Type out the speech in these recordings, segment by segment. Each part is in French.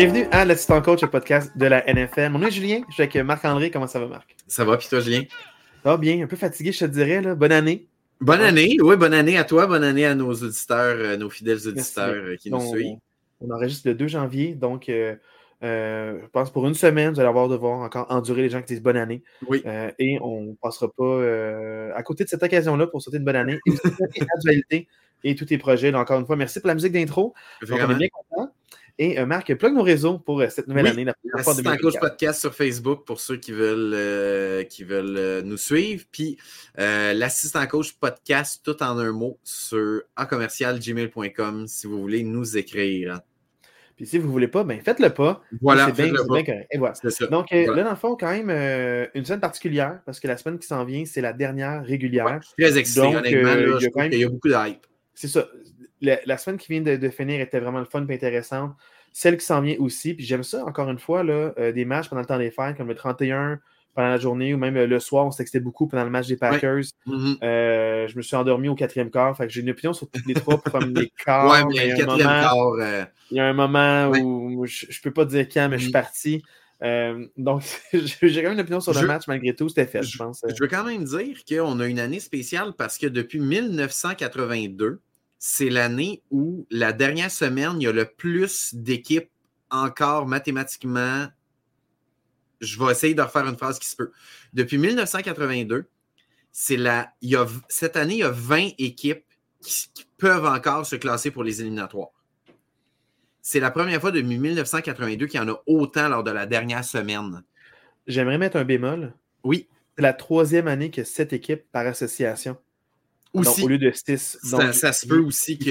Bienvenue à l'Assistant Coach, le podcast de la NFL. Mon nom est Julien, je suis avec Marc-André. Comment ça va, Marc? Ça va, puis toi, Julien? Ça va bien, un peu fatigué, je te dirais. Là. Bonne année. Bonne année, oui, bonne année à toi, bonne année à nos auditeurs, euh, nos fidèles auditeurs euh, qui nous suivent. On enregistre le 2 janvier, donc euh, je pense pour une semaine, vous allez avoir devoir encore endurer les gens qui disent bonne année. Oui. et on ne passera pas à côté de cette occasion-là pour souhaiter une bonne année et et tous tes projets. Donc, encore une fois, merci pour la musique d'intro. on est bien content. Et euh, Marc, plug nos réseaux pour euh, cette nouvelle année. La Coach Podcast sur Facebook pour ceux qui veulent, euh, qui veulent nous suivre. Puis l'assistant coach podcast tout en un mot sur gmail.com si vous voulez nous écrire. Puis si vous ne voulez pas, ben faites-le pas. Voilà, c'est bien, correct. Et voilà. Donc là, dans le fond, quand même, une semaine particulière, parce que la semaine qui s'en vient, c'est la dernière régulière. très excité, honnêtement. il, y a beaucoup de hype. C'est ça la, semaine qui vient de, finir était vraiment le fun et intéressante. Celle qui s'en vient aussi, puis j'aime ça, encore une fois, là, euh, des matchs pendant le temps des fêtes, comme le 31 pendant la journée ou même euh, le soir, on s'excitait beaucoup pendant le match des Packers. Mm-hmm. Euh, je me suis endormi au quatrième quart, fait que j'ai une opinion sur toutes les trois comme les quarts. Ouais, mais, le quatrième quart. Il y a un moment où je, ne peux pas dire quand, mais je suis mm-hmm. parti. donc, j'ai quand même une opinion sur le match malgré tout. C'était fait, je, je pense. Je veux quand même dire qu'on a une année spéciale parce que depuis 1982, c'est l'année où la dernière semaine, il y a le plus d'équipes encore mathématiquement. Je vais essayer de refaire une phrase qui se peut. Depuis 1982, c'est la, il y a, cette année, il y a 20 équipes qui, peuvent encore se classer pour les éliminatoires. C'est la première fois depuis 1982 qu'il y en a autant lors de la dernière semaine. J'aimerais mettre un bémol. Oui. C'est la troisième année que sept équipes par association au lieu de 6. Ça, se peut aussi que.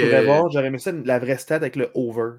j'aurais aimé ça la vraie stat avec le over.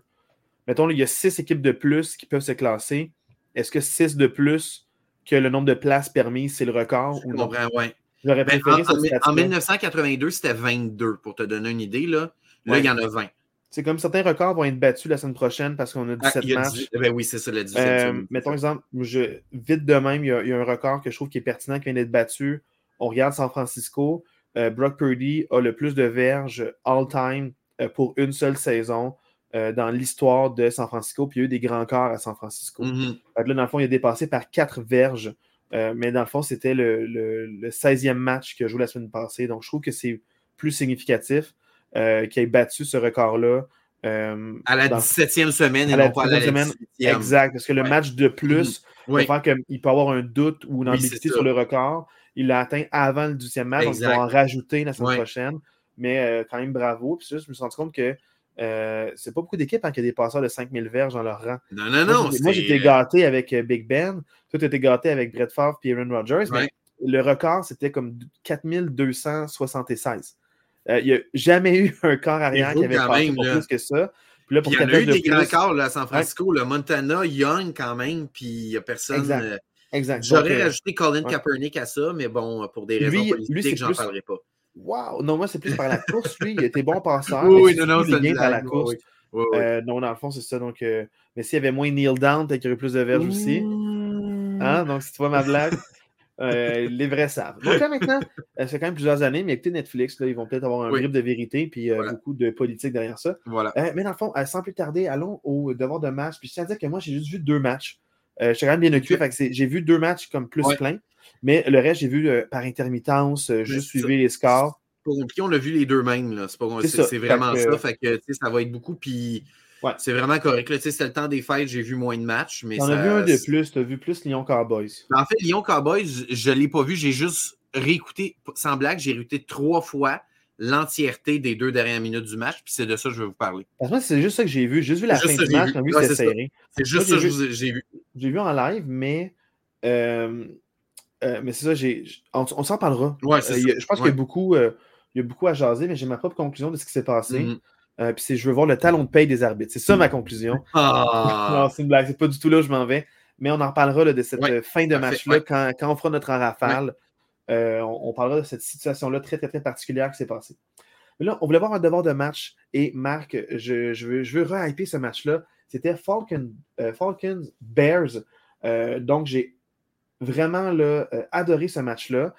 Mettons, il y a 6 équipes de plus qui peuvent se classer. Est-ce que 6 de plus que le nombre de places permises, c'est le record ou non? ouais. J'aurais ben, préféré en, en, 1982, c'était 22, pour te donner une idée. Là, là il y en a 20. C'est comme certains records vont être battus la semaine prochaine parce qu'on a 17 ah, matchs. Ben oui, c'est ça, le 17. Euh, mettons exemple, je, vite de même, il y, a, il y, a, un record que je trouve qui est pertinent qui vient d'être battu. On regarde San Francisco. Euh, Brock Purdy a le plus de verges all-time euh, pour une seule saison euh, dans l'histoire de San Francisco. Puis il y a eu des grands corps à San Francisco. Mm-hmm. Là, dans le fond, il a dépassé par quatre verges. mais dans le fond, c'était le, 16e match qu'il a joué la semaine passée. Donc, je trouve que c'est plus significatif qu'il ait battu ce record-là. à la 17e semaine et non pas à la semaine. Exact, parce que le match de plus va faire qu'il peut avoir un doute ou une ambiguïté sur le record. Il l'a atteint avant le 12e match, donc il va en rajouter la semaine prochaine. Mais euh, quand même, bravo. Puis je me suis rendu compte que euh, c'est pas beaucoup d'équipes hein, qui ont des passeurs de 5000 verges dans leur rang. Non, non, non. Moi, j'étais gâté avec euh, Big Ben. Toi, tu étais gâté avec Brett Favre et Aaron Rodgers. Mais le record, c'était comme 4276. Il n'y a jamais eu un corps arrière qui avait passé pour plus que ça. Puis là, pour il y en a eu des grands corps là, à San Francisco, le Montana, Young quand même, puis il n'y a personne. Exact. J'aurais euh, rajouté Colin Kaepernick à ça, mais bon, pour des raisons politiques, j'en parlerai pas. Wow! Non, moi, c'est plus par la course, lui. Il était bon passeur. oui, non, non, c'est bien par la course. Oui, euh, non, dans le fond, c'est ça. Donc, euh, mais s'il y avait moins kneel down, peut-être qu'il y aurait plus de verges aussi. Hein? Donc, si tu vois ma blague, les vrais savent. Donc là, maintenant, c'est quand même plusieurs années, mais écoutez Netflix, là, ils vont peut-être avoir un grip de vérité, puis beaucoup de politique derrière ça. Voilà. mais dans le fond, sans plus tarder, allons au devoir de match. Puis je tiens à dire que moi, j'ai juste vu deux matchs. Euh, je suis quand même bien occupé. J'ai vu deux matchs comme plus plein. Mais le reste, j'ai vu euh, par intermittence, euh, juste suivre les scores. Puis on a vu les deux mêmes. C'est vraiment ça. Fait que, ça va être beaucoup. Puis c'est vraiment correct. C'était le temps des fêtes, j'ai vu moins de matchs. T'en as vu un de plus. Tu as vu plus Lyon Cowboys. En fait, Lyon Cowboys, je ne l'ai pas vu. J'ai juste réécouté, sans blague, j'ai réécouté trois fois l'entièreté des deux dernières minutes du match, puis c'est de ça que je vais vous parler. Parce que c'est juste ça que j'ai vu. J'ai juste vu la fin du match, j'ai vu serré. C'est juste ça que j'ai vu. J'ai vu en live, mais euh, euh, mais c'est ça, j'ai, on, s'en parlera. Ouais, euh, je pense qu'il y a beaucoup, il y a beaucoup à jaser, mais j'ai ma propre conclusion de ce qui s'est passé. Mm-hmm. puis c'est je veux voir le talon de paye des arbitres. C'est ça ma conclusion. Ah. non, c'est une blague, c'est pas du tout là où je m'en vais. Mais on en reparlera de cette fin de match-là quand, quand, on fera notre en rafale. Euh, on, parlera de cette situation-là très, très, très particulière qui s'est passée. Mais là, on voulait voir un devoir de match et Marc, je, veux, je re-hyper ce match-là. C'était euh, Falcons Bears. Euh, donc, j'ai vraiment adoré ce match-là.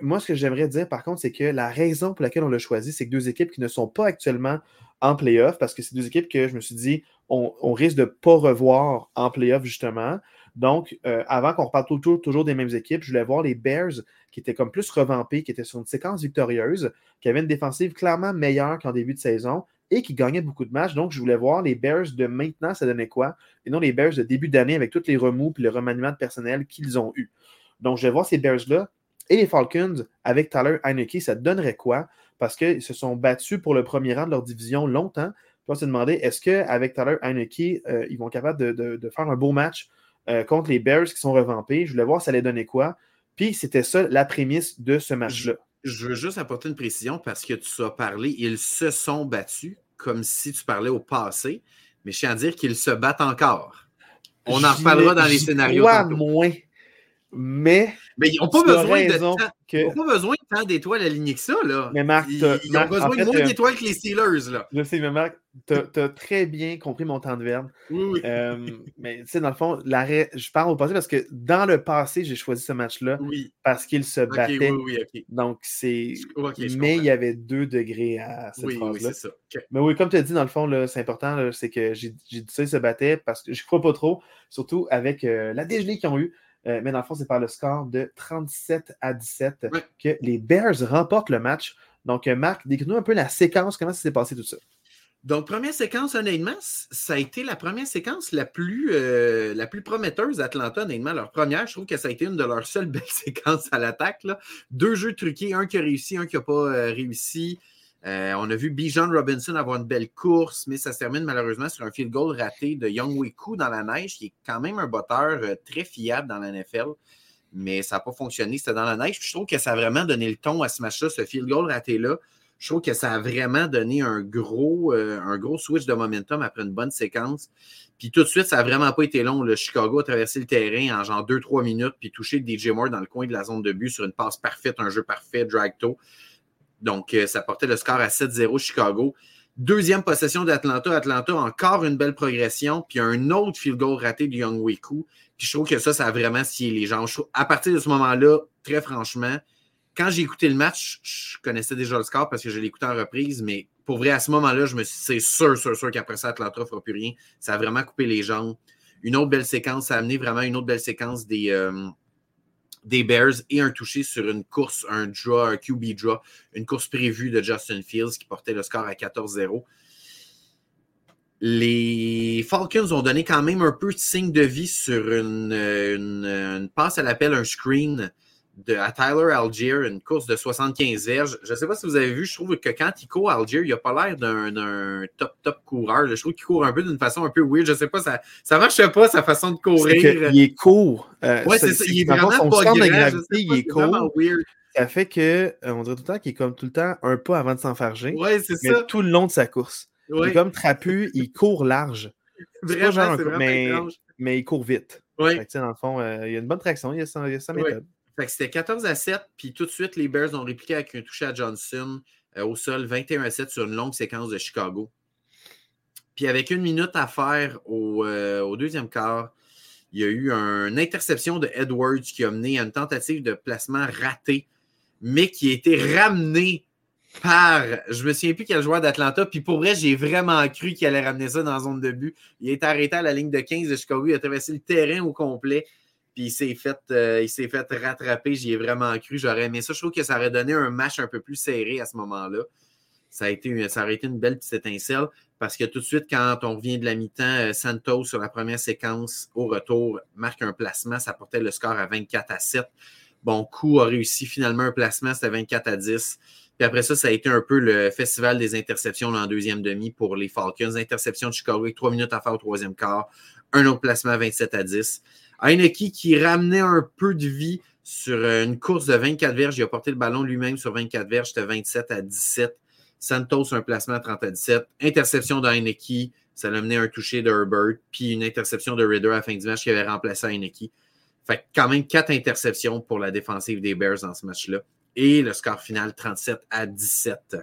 moi, ce que j'aimerais dire, par contre, c'est que la raison pour laquelle on l'a choisi, c'est que deux équipes qui ne sont pas actuellement en playoff, parce que c'est deux équipes que je me suis dit on, risque de ne pas revoir en playoff, justement. Donc, euh, avant qu'on reparle toujours, des mêmes équipes, je voulais voir les Bears qui étaient comme plus revampés, qui étaient sur une séquence victorieuse, qui avaient une défensive clairement meilleure qu'en début de saison et qui gagnaient beaucoup de matchs. Donc, je voulais voir les Bears de maintenant, ça donnait quoi, et non les Bears de début d'année avec tous les remous et le remaniement de personnel qu'ils ont eu. Donc, je vais voir ces Bears-là et les Falcons avec Tyler Heineke, ça donnerait quoi? Parce qu'ils se sont battus pour le premier rang de leur division longtemps. on s'est demandé, est-ce qu'avec Tyler Heineke, euh, ils vont être capables de, faire un beau match euh, contre les Bears qui sont revampés? Je voulais voir ça allait donner quoi. Puis c'était ça la prémisse de ce match-là. Je, veux juste apporter une précision parce que tu as parlé, ils se sont battus comme si tu parlais au passé, mais je tiens à dire qu'ils se battent encore. On en reparlera dans les scénarios. moins. Mais. Mais ils n'ont pas, besoin de temps, que... pas besoin de tant d'étoiles alignés que ça, là. Mais Marc, ils, ils ont besoin de moins euh, d'étoiles que les Steelers, là. Je sais, mais Marc, tu as, très bien compris mon temps de verbe. Oui, oui. Euh, mais tu sais, dans le fond, je parle au passé parce que dans le passé, j'ai choisi ce match-là oui. parce qu'il se battait. Oui, oui, Donc, c'est. mais il y avait deux degrés à cette c'est ça. Mais oui, comme tu as dit, dans le fond, c'est important, c'est que j'ai dit ça, il se battait parce que je ne crois pas trop, surtout avec euh, la dégelée qu'ils ont eue. Euh, mais dans le fond, c'est par le score de 37 à 17 que les Bears remportent le match. Donc, euh, Marc, décris-nous un peu la séquence, comment ça s'est passé tout ça? Donc, première séquence, honnêtement, ça a été la première séquence la plus, euh, la plus prometteuse d'Atlanta, honnêtement. Leur première, je trouve que ça a été une de leurs seules belles séquences à l'attaque. Deux jeux truqués, un qui a réussi, un qui n'a pas réussi. Euh, on a vu Bijan Robinson avoir une belle course, mais ça se termine malheureusement sur un field goal raté de Young Wiku dans la neige, qui est quand même un botteur euh, très fiable dans la. Mais ça n'a pas fonctionné, c'était dans la neige. je trouve que ça a vraiment donné le ton à ce match-là, ce field goal raté-là. Je trouve que ça a vraiment donné un gros, euh, un gros switch de momentum après une bonne séquence. Puis tout de suite, ça n'a vraiment pas été long. Le Chicago a traversé le terrain en genre 2-3 minutes, puis touché DJ Moore dans le coin de la zone de but sur une passe parfaite, un jeu parfait, drag toe. Donc, euh, ça portait le score à 7-0 Chicago. Deuxième possession d'Atlanta. Atlanta, encore une belle progression. Puis un autre field goal raté de Young Wiku. Puis je trouve que ça, ça a vraiment scié les gens. à partir de ce moment-là, très franchement, quand j'ai écouté le match, je connaissais déjà le score parce que je l'ai écouté en reprise, mais pour vrai, à ce moment-là, je me suis c'est sûr, sûr, sûr qu'après ça, Atlanta ne fera plus rien. Ça a vraiment coupé les jambes. Une autre belle séquence, ça a amené vraiment une autre belle séquence des, euh, des Bears et un touché sur une course, un draw, un QB draw, une course prévue de Justin Fields qui portait le score à 14-0. Les Falcons ont donné quand même un peu de signe de vie sur une, une passe à l'appel, un screen de, à Tyler Algier, une course de 75 verges. Je ne sais pas si vous avez vu, je trouve que quand il court Algier, il n'a pas l'air d'un top, top coureur. Je trouve qu'il court un peu d'une façon un peu weird. Je ne sais pas, ça ne marche pas sa façon de courir. il est court. Euh, oui, c'est ça. Il est vraiment son pas grand, de gravité, il est court. Ça fait que, euh, on dirait tout le temps qu'il est comme tout le temps un pas avant de s'enfarger. Oui, c'est ça. tout le long de sa course. Il est comme trapu, il court large. Vraiment, vraiment mais, mais il court vite. Oui. dans le fond, euh, il y a une bonne traction, il y a sa, méthode. Fait que c'était 14 à 7, puis tout de suite, les Bears ont répliqué avec un toucher à Johnson euh, au sol, 21 à 7 sur une longue séquence de Chicago. Puis avec une minute à faire au, euh, deuxième quart, il y a eu une interception de Edwards qui a mené à une tentative de placement ratée, mais qui a été ramenée par, je me souviens plus quel joueur d'Atlanta, puis pour vrai, j'ai vraiment cru qu'il allait ramener ça dans la zone de but. Il est arrêté à la ligne de 15 de Chicago, il a traversé le terrain au complet. Puis il s'est fait, euh, il s'est fait rattraper. J'y ai vraiment cru. J'aurais aimé ça. Je trouve que ça aurait donné un match un peu plus serré à ce moment-là. Ça, a été, ça aurait été une belle petite étincelle parce que tout de suite, quand on revient de la mi-temps, euh, Santos, sur la première séquence, au retour, marque un placement. Ça portait le score à 24 à 7. Bon, coup a réussi finalement un placement, c'était 24 à 10. Puis après ça, ça a été un peu le festival des interceptions en deuxième demi pour les Falcons. Interception de Chicago trois minutes à faire au troisième quart. Un autre placement à 27 à 10. Heineke qui ramenait un peu de vie sur euh, une course de 24 verges. Il a porté le ballon lui-même sur 24 verges. C'était 27 à 17. Santos, un placement à 30 à 17. Interception de. Ça l'a mené un toucher de Herbert. Puis une interception de Ridder à fin du match qui avait remplacé Heineke. Fait quand même quatre interceptions pour la défensive des Bears dans ce match-là. Et le score final, 37 à 17.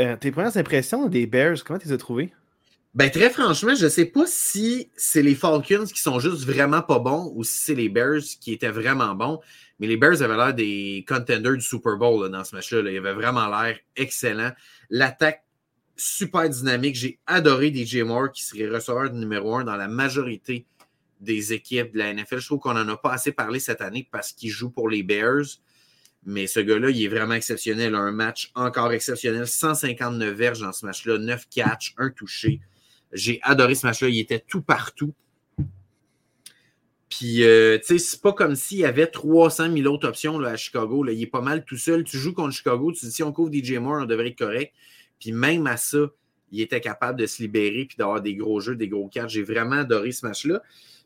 Euh, tes premières impressions des Bears, comment tu les as trouvées? Ben, très franchement, je ne sais pas si c'est les Falcons qui sont juste vraiment pas bons ou si c'est les Bears qui étaient vraiment bons. Mais les Bears avaient l'air des contenders du Super Bowl dans ce match-là. Ils avaient vraiment l'air excellent. L'attaque super dynamique. J'ai adoré DJ Moore qui serait receveur numéro un dans la majorité des équipes de la NFL. Je trouve qu'on n'en a pas assez parlé cette année parce qu'il joue pour les Bears. Mais ce gars-là, il est vraiment exceptionnel. Un match encore exceptionnel. 159 verges dans ce match-là, 9 catchs, un touché. J'ai adoré ce match-là. Il était tout partout. Puis, euh, tu sais, c'est pas comme s'il y avait 300 000 autres options là, à Chicago. Il est pas mal tout seul. Tu joues contre Chicago, tu dis si on couvre DJ Moore, on devrait être correct. Puis même à ça, il était capable de se libérer puis d'avoir des gros jeux, des gros cartes. J'ai vraiment adoré ce match-là.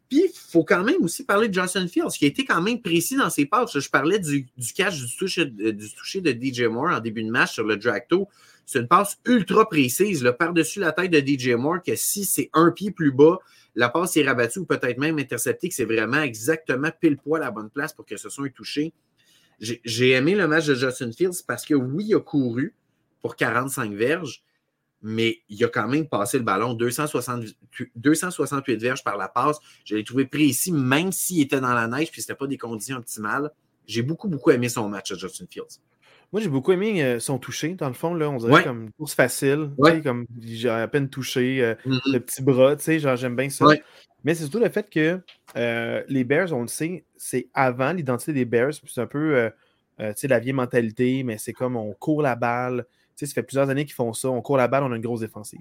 Puis, il faut quand même aussi parler de Johnson Fields, qui a été quand même précis dans ses passes. Je parlais du, catch du toucher, du toucher, de DJ Moore en début de match sur le Dracto. C'est une passe ultra précise, par-dessus la tête de DJ Moore, que si c'est un pied plus bas, la passe est rabattue ou peut-être même interceptée, que c'est vraiment exactement pile poil à la bonne place pour que ce soit touché. J'ai aimé le match de Justin Fields parce que oui, il a couru pour 45 verges, mais il a quand même passé le ballon 268 verges par la passe. Je l'ai trouvé précis, même s'il était dans la neige, puis ce n'était pas des conditions optimales. J'ai beaucoup, beaucoup aimé son match à Justin Fields. Moi, j'ai beaucoup aimé euh, son toucher, dans le fond. Là, on dirait comme une course facile. Comme j'ai à peine touché euh, mm-hmm. le petit bras. Genre, j'aime bien ça. Mais c'est surtout le fait que euh, les Bears, on le sait, c'est avant l'identité des Bears. C'est un peu la vieille mentalité, mais c'est comme on court la balle. ça fait plusieurs années qu'ils font ça. On court la balle, on a une grosse défensive.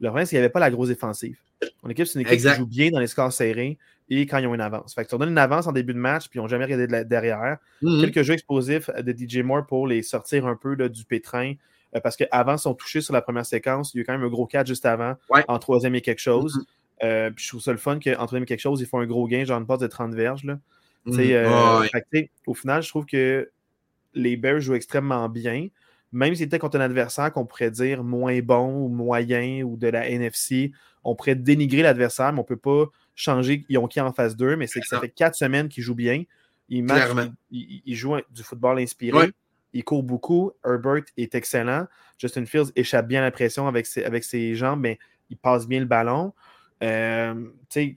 Le problème, c'est qu'il n'y avait pas la grosse défensive. Mon équipe, c'est une équipe qui joue bien dans les scores serrés et quand ils ont une avance. Fait que tu leur donnes une avance en début de match, puis ils n'ont jamais regardé de derrière. Mhm. Quelques jeux explosifs de DJ Moore pour les sortir un peu du pétrin. Euh, parce qu'avant, ils sont touchés sur la première séquence. Il y a eu quand même un gros catch juste avant, en troisième et quelque chose. Mhm. Euh, puis je trouve ça le fun qu'en troisième et quelque chose, ils font un gros gain, genre une passe de 30 verges. Là. Euh, au final, je trouve que les Bears jouent extrêmement bien même si c'était contre un adversaire qu'on pourrait dire moins bon ou moyen ou de la NFC, on pourrait dénigrer l'adversaire, mais on ne peut pas changer ils ont qui en face d'eux, mais c'est que ça fait quatre semaines qu'ils jouent bien. Ils, ils, jouent du football inspiré. Ils courent beaucoup. Herbert est excellent. Justin Fields échappe bien la pression avec ses, avec ses jambes, mais il passe bien le ballon. Euh,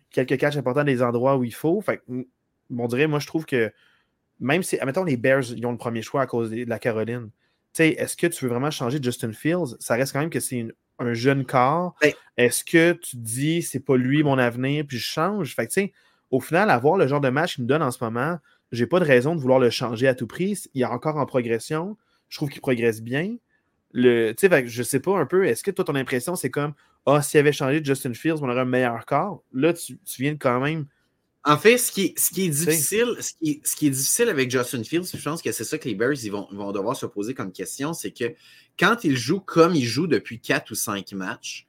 quelques catchs importants des endroits où il faut. Fait, on dirait, moi, je trouve que même si, admettons, les Bears, ils ont le premier choix à cause de la Caroline est-ce que tu veux vraiment changer Justin Fields? Ça reste quand même que c'est un jeune corps. Ben est-ce que tu dis c'est pas lui mon avenir, puis je change? Fait au final, avoir le genre de match qu'il me donne en ce moment, j'ai pas de raison de vouloir le changer à tout prix. Il est encore en progression. Je trouve qu'il progresse bien. Le, je sais pas un peu, est-ce que toi, ton impression, c'est comme Ah, s'il avait changé Justin Fields, on aurait un meilleur corps? Là, tu, tu viens de quand même en fait, ce qui est, ce qui est difficile, ce qui est, difficile avec Justin Fields, je pense que c'est ça que les Bears ils vont, vont devoir se poser comme question, c'est que quand il joue comme il joue depuis quatre ou cinq matchs,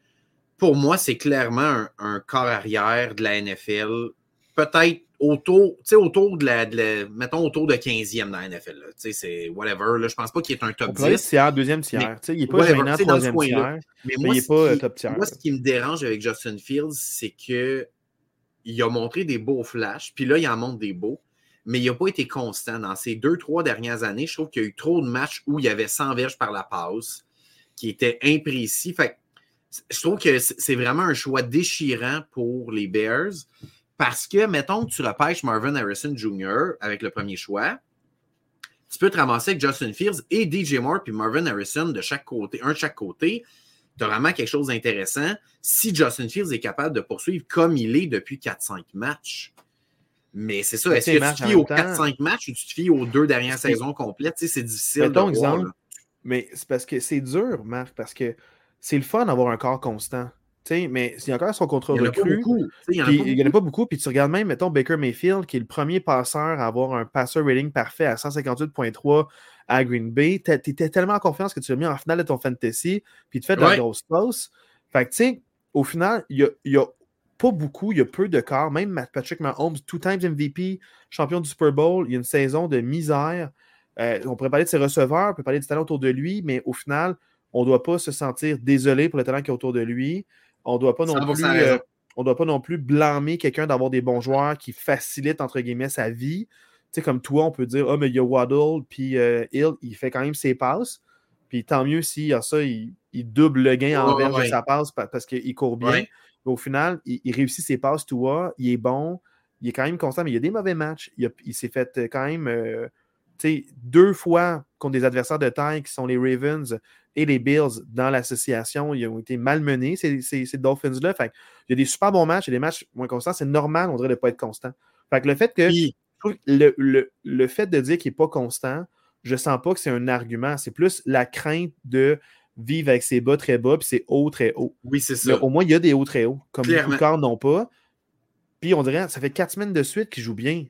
pour moi, c'est clairement un, corps arrière de la NFL, peut-être autour, autour de la, mettons autour de 15e dans la NFL. C'est whatever. Là, je pense pas qu'il est un top 10. Tiers, deuxième tiers. il n'est pas gênant, troisième tiers. Mais, moi, il n'est pas euh, top tiers. Moi, ce qui me dérange avec Justin Fields, c'est que il a montré des beaux flashs, puis là, il en montre des beaux, mais il n'a pas été constant. Dans ces deux, trois dernières années, je trouve qu'il y a eu trop de matchs où il y avait 100 verges par la passe, qui étaient imprécis. Fait je trouve que c'est vraiment un choix déchirant pour les Bears, parce que, mettons que tu repêches Marvin Harrison Jr. avec le premier choix, tu peux te ramasser avec Justin Fields et DJ Moore puis Marvin Harrison de chaque côté, un de chaque côté tu as vraiment quelque chose d'intéressant si Justin Fields est capable de poursuivre comme il est depuis 4-5 matchs. Mais c'est ça, est-ce que tu te fies aux 4-5 matchs ou tu te fies aux deux dernières saisons complètes? c'est difficile. de exemple, mais c'est parce que c'est dur, Marc, parce que c'est le fun d'avoir un corps constant mais s'il y a encore son contrat recru, il n'y en, a pas beaucoup. Puis tu regardes même, mettons, Baker Mayfield, qui est le premier passeur à avoir un passer rating parfait à 158.3 à Green Bay. Tu étais tellement en confiance que tu l'as mis en finale de ton fantasy, puis tu fais de la grosse pause. Fait que, tu sais, au final, il n'y a, pas beaucoup, il y a peu de corps. Même Patrick Mahomes, two times MVP, champion du Super Bowl, il y a une saison de misère. Euh, on pourrait parler de ses receveurs, on peut parler du talent autour de lui, mais au final, on ne doit pas se sentir désolé pour le talent qui est autour de lui. On doit pas non plus. Euh, on doit pas non plus blâmer quelqu'un d'avoir des bons joueurs qui facilitent, entre guillemets, sa vie. Tu sais, comme toi, on peut dire, ah, oh, mais il y a Waddle, puis euh, Hill, il fait quand même ses passes. Puis tant mieux s'il y a ça, il, double le gain en de sa passe parce qu'il court bien. au final, il, réussit ses passes, toi, il est bon, il est quand même constant, mais il y a des mauvais matchs. Il, s'est fait euh, quand même deux fois contre des adversaires de taille qui sont les Ravens et les Bills dans l'association. Ils ont été malmenés, ces, ces, Dolphins-là. il y a des super bons matchs et des matchs moins constants. C'est normal, on dirait, de ne pas être constant. Fait le fait que le, le, fait de dire qu'il n'est pas constant, je ne sens pas que c'est un argument. C'est plus la crainte de vivre avec ses bas très bas puis ses hauts très hauts. Oui, c'est ça. au moins, il y a des hauts très hauts, comme les beaucoup de corps n'ont pas. Puis on dirait, ça fait quatre semaines de suite qu'il joue bien.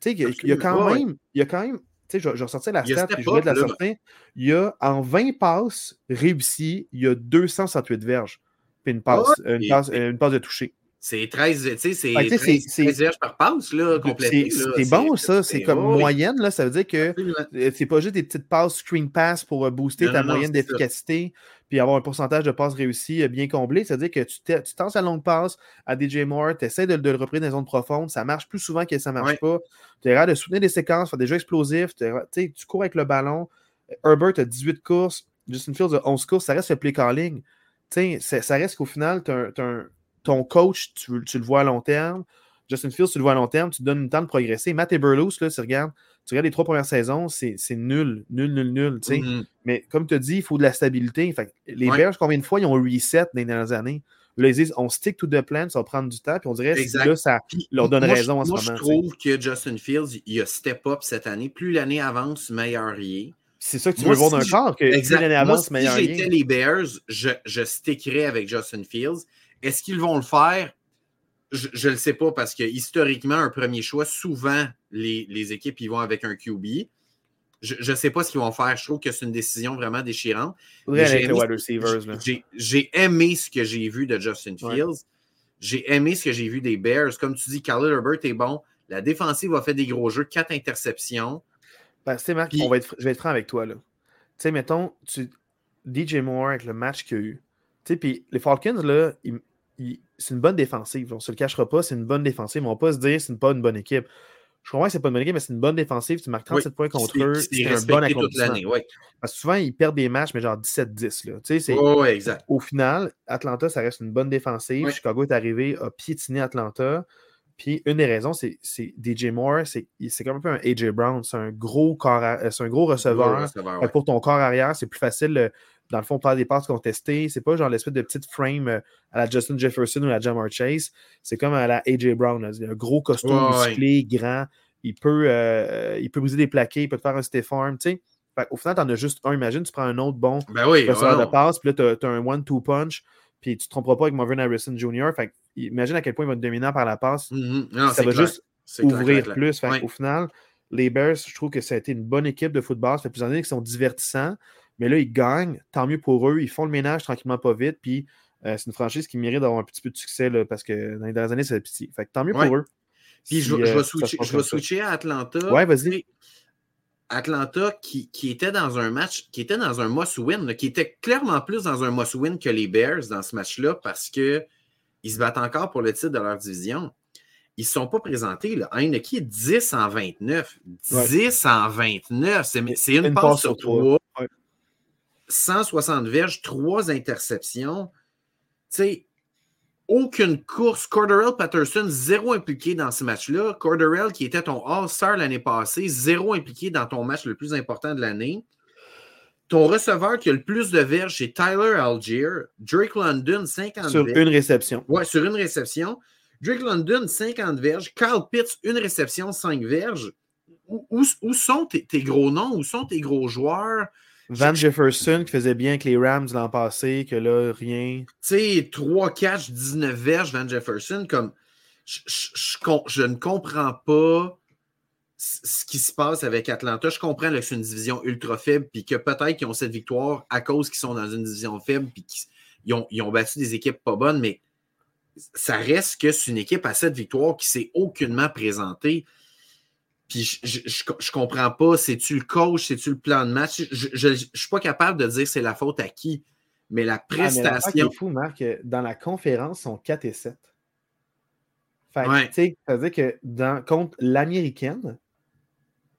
Tu sais, il, y a quand même, il y a quand même tu sais, je, je ressortir la stat, puis je voulais de la sortir. Il y a, en 20 passes réussies, il y a 268 verges. Puis une passe, une, passe, une passe de toucher. C'est 13, tu sais, c'est 13, verges par passe, là, C'est bon, ça. C'est comme moyenne, là. Ça veut dire que euh, c'est pas juste des petites passes screen pass pour euh, booster ta moyenne d'efficacité puis avoir un pourcentage de passes réussies euh, bien comblé. C'est-à-dire que tu, tu tenses la longue passe à DJ Moore, tu essaies de, le reprendre dans les zones profondes, ça marche plus souvent que ça ne marche pas. Tu es de soutenir des séquences, faire des jeux explosifs, tu cours avec le ballon. Herbert a 18 courses, Justin Fields a 11 courses, ça reste le play calling. Ça reste qu'au final, ton coach, tu, le vois à long terme. Justin Fields, tu le vois à long terme, tu te donnes le temps de progresser. Matt Eberlus, là, tu regardes, tu regardes les trois premières saisons, c'est nul, nul, nul, nul. Mm-hmm. Mais comme tu as dit, il faut de la stabilité. les ouais. combien de fois ils ont reset dans les dernières années? Là, ils disent on stick to the plan, ça va prendre du temps, puis on dirait que là, ça leur donne raison en ce moment. Moi, je trouve que Justin Fields, il a step up cette année. Plus l'année avance, meilleur il est. C'est ça que tu veux voir d'un corps, que plus l'année avance, meilleur est. Si j'étais les Bears, je, je stickerais avec Justin Fields. Est-ce qu'ils vont le faire? Je ne le sais pas parce que historiquement, un premier choix, souvent, les, les équipes y vont avec un QB. Je ne sais pas ce qu'ils vont faire. Je trouve que c'est une décision vraiment déchirante. J'ai aimé, ce que j'ai vu de Justin Fields. J'ai aimé ce que j'ai vu des Bears. Comme tu dis, Carl Herbert est bon. La défensive a fait des gros jeux, quatre interceptions. Ben, Marc, je vais être franc avec toi. Tu sais, mettons, tu, DJ Moore avec le match qu'il y a eu. Tu sais, puis les Falcons, là, c'est une bonne défensive. On ne se le cachera pas, c'est une bonne défensive. On ne va pas se dire que ce n'est pas une bonne équipe. Je crois que c'est pas une bonne équipe, mais c'est une bonne défensive. Tu marques 37 points contre eux. C'est un bon accomplissement. Parce que souvent, ils perdent des matchs, mais genre 17-10. Tu sais, exact. Au final, Atlanta, ça reste une bonne défensive. Chicago est arrivé, a piétiné Atlanta. Puis une des raisons, c'est DJ Moore, c'est comme un peu un AJ Brown. C'est un gros corps, c'est un gros receveur. Pour ton corps arrière, c'est plus facile, dans le fond, faire des passes contestées. C'est pas genre l'espèce de petite frame euh, à la Justin Jefferson ou à la Jamar Chase. C'est comme à la AJ Brown. Un gros costaud, musclé, grand. Il peut, euh, il peut briser des plaqués, il peut te faire un stiff arm. Au final, tu en as juste un. Imagine, tu prends un autre bon ben oui, de passe, puis là, tu as, un one-two punch, puis tu ne te tromperas pas avec Marvin Harrison Jr. Fait imagine à quel point il va être dominant par la passe. Mm-hmm. ça va juste ouvrir plus. Au final, les Bears, je trouve que ça a été une bonne équipe de football. Ça fait plusieurs années qu'ils sont divertissants. Mais là, ils gagnent. Tant mieux pour eux. Ils font le ménage tranquillement, pas vite. Puis euh, c'est une franchise qui mérite d'avoir un petit peu de succès parce que dans les dernières années, c'est petit. Fait que tant mieux pour eux. Puis je, vais, euh, switcher, à Atlanta. Ouais, vas-y. Atlanta qui, était dans un match, qui était dans un must-win, qui était clairement plus dans un must-win que les Bears dans ce match-là parce qu'ils se battent encore pour le titre de leur division. Ils ne sont pas présentés. Là. Heineke est 10 en 29. 10 en 29. C'est une, passe sur trois. 160 verges, 3 interceptions. Tu sais, aucune course. Corderell Patterson, zéro impliqué dans ce match-là. Corderell, qui était ton All-Star l'année passée, zéro impliqué dans ton match le plus important de l'année. Ton receveur qui a le plus de verges, c'est Tyler Algier. Drake London, 50 Sur une réception. Ouais, sur une réception. Drake London, 50 verges. Carl Pitts, une réception, 5 verges. Où, sont tes, gros noms? Où sont tes gros joueurs? Van Jefferson qui faisait bien avec les Rams l'an passé, que là, rien. Tu sais, 3 catch, 19 verges, Van Jefferson, comme je, je, ne comprends pas ce qui se passe avec Atlanta. Je comprends que c'est une division ultra faible, puis que peut-être qu'ils ont cette victoire à cause qu'ils sont dans une division faible, puis qu'ils ont, ils ont battu des équipes pas bonnes, mais ça reste que c'est une équipe à cette victoire qui s'est aucunement présentée. Puis je, je, comprends pas, c'est-tu le coach, c'est-tu le plan de match? Je, ne suis pas capable de dire c'est la faute à qui. Mais la prestation. Ah, mais fou, Marc, dans la conférence, ils sont 4 et 7. Fait tu sais, ça veut dire que dans, contre l'américaine,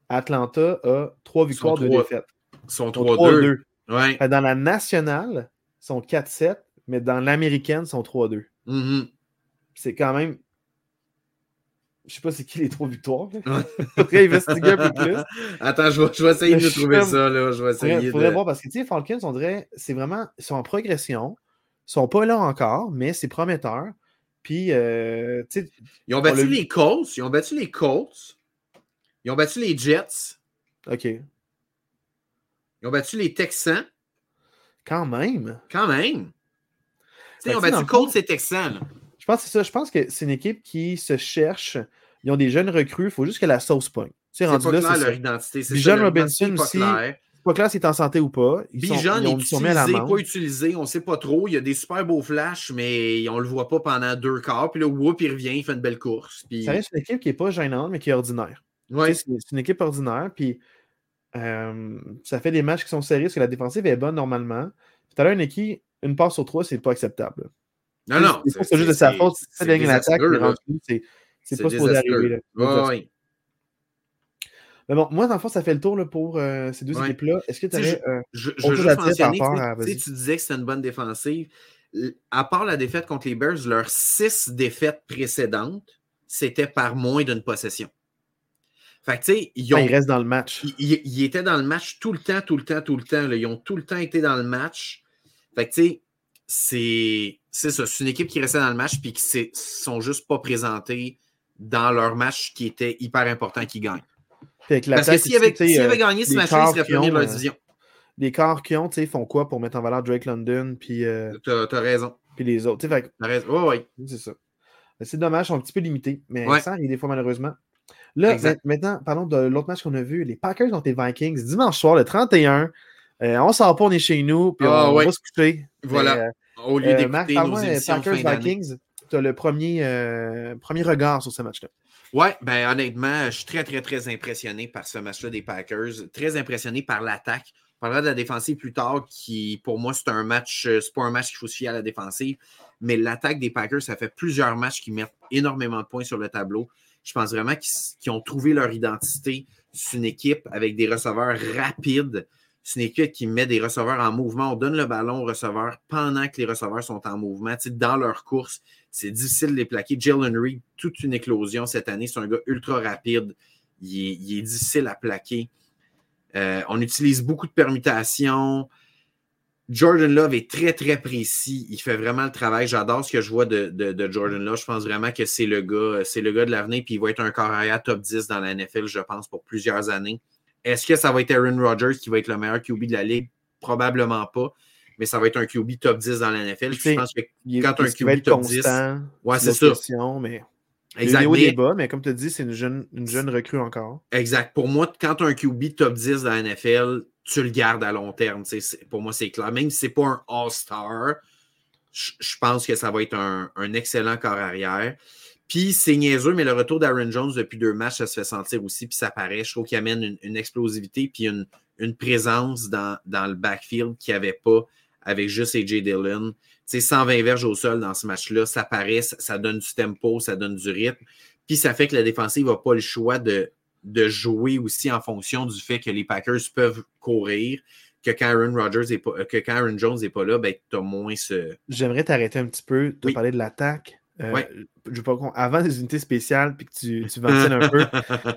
Atlanta a 3 victoires, 2 défaites. Ils sont 3-2. Ouais. Dans la nationale, ils sont 4-7, mais dans l'américaine, ils sont 3-2. Mm-hmm. C'est quand même je sais pas c'est qui les trois victoires. Faudrait investiguer un peu plus. Attends, je vais, je vais essayer de trouver ça. Là. Je vais essayer Il faudrait voir parce que, tu sais, Falcons, on dirait, c'est vraiment, ils sont en progression. Ils sont pas là encore, mais c'est prometteur. Puis, euh, tu sais. Ils ont battu les Colts. Ils ont battu les Colts. Ils ont battu les Jets. OK. Ils ont battu les Texans. Quand même. Quand même. ils ont battu Colts et Texans. Là. Je pense que c'est ça. Je pense que c'est une équipe qui se cherche. Ils ont des jeunes recrues. Il faut juste que la sauce pogne. C'est pas là, clair leur identité. John Robinson aussi. C'est pas clair s'il est en santé ou pas. Ils sont, ils ont, utilisé, pas utilisé, on ne sait pas trop. Il y a des super beaux flashs, mais on ne le voit pas pendant deux quarts. Puis là, whoop, il revient, il fait une belle course. Puis... Ça reste une équipe qui n'est pas gênante, mais qui est ordinaire. Ouais. C'est une équipe ordinaire. Puis euh, ça fait des matchs qui sont sérieux parce que la défensive est bonne normalement. Tout à l'heure, une équipe, une passe sur trois, c'est pas acceptable. Non, non. C'est juste de sa faute. C'est l'attaque c'est pas supposé arriver. oui. Mais bon, moi, dans le fond, ça fait le tour là, pour euh, ces deux équipes-là. Est-ce que tu avais euh, je, je, veux juste mentionner, à... tu disais que c'était une bonne défensive. À part la défaite contre les Bears, leurs six défaites précédentes, c'était par moins d'une possession. Fait que, tu sais, ils, ah, ils, restent dans le match. Ils, étaient dans le match tout le temps, tout le temps, tout le temps. Là. Ils ont tout le temps été dans le match. Fait que, tu sais, c'est c'est ça. C'est une équipe qui restait dans le match et qui ne sont juste pas présentés dans leur match qui était hyper important qu'ils gagnent. Parce que s'ils avaient, euh, gagné ce match-là, ils seraient premiers de leur euh, division. Les corps qui ont, font quoi pour mettre en valeur Drake London puis. Euh, t'as, raison. Puis les autres. Fait, t'as raison. Oh, oui. C'est ça. C'est dommage, ils sont un petit peu limités. Mais ça arrive des fois, malheureusement. Là, maintenant, parlons de l'autre match qu'on a vu. Les Packers contre les Vikings, dimanche soir, le 31. on sort pas, on est chez nous, puis ah, on, va se coucher. Voilà. Au lieu euh, d'écouter nos émissions Packers Vikings, tu as le premier, euh, premier regard sur ce match-là. Oui, ben honnêtement, je suis très, très, très impressionné par ce match-là des Packers. Très impressionné par l'attaque. On parlera de la défensive plus tard, qui pour moi, c'est un match, euh, c'est pas un match qu'il faut se fier à la défensive, mais l'attaque des Packers, ça fait plusieurs matchs qui mettent énormément de points sur le tableau. Je pense vraiment qu'ils ont trouvé leur identité. C'est une équipe avec des receveurs rapides c'est une équipe qui met des receveurs en mouvement. On donne le ballon aux receveurs pendant que les receveurs sont en mouvement. dans leur course, c'est difficile de les plaquer. Jalen Reed, toute une éclosion cette année. C'est un gars ultra rapide. Il est, difficile à plaquer. Euh, on utilise beaucoup de permutations. Jordan Love est très, très précis. Il fait vraiment le travail. J'adore ce que je vois de, Jordan Love. Je pense vraiment que c'est le gars, c'est le gars de l'avenir. Puis il va être un carrière top 10 dans la NFL, je pense, pour plusieurs années. Est-ce que ça va être Aaron Rodgers qui va être le meilleur QB de la ligue? Probablement pas. Mais ça va être un QB top 10 dans la NFL. Je pense que quand un QB top 10. Ouais, c'est ça. Mais... Exact. Mais, bas, mais comme tu dis, c'est une jeune, une jeune recrue encore. Exact. Pour moi, quand tu as un QB top 10 dans la NFL, tu le gardes à long terme. Pour moi, c'est clair. Même si ce n'est pas un All-Star, je pense que ça va être un, un excellent corps arrière. Puis c'est niaiseux, mais le retour d'Aaron Jones depuis deux matchs, ça se fait sentir aussi, puis ça paraît. Je trouve qu'il amène une, explosivité, puis une, une présence dans, dans, le backfield qu'il n'y avait pas avec juste AJ Dillon. Tu sais, 120 verges au sol dans ce match-là, ça paraît, ça, donne du tempo, ça donne du rythme. Puis ça fait que la défensive n'a pas le choix de, de jouer aussi en fonction du fait que les Packers peuvent courir que quand Aaron Rodgers est pas, que quand Aaron Jones n'est pas là, ben, tu as moins ce. J'aimerais t'arrêter un petit peu de parler de l'attaque. Euh, je pas, avant les unités spéciales puis que tu, tu ventiles un peu,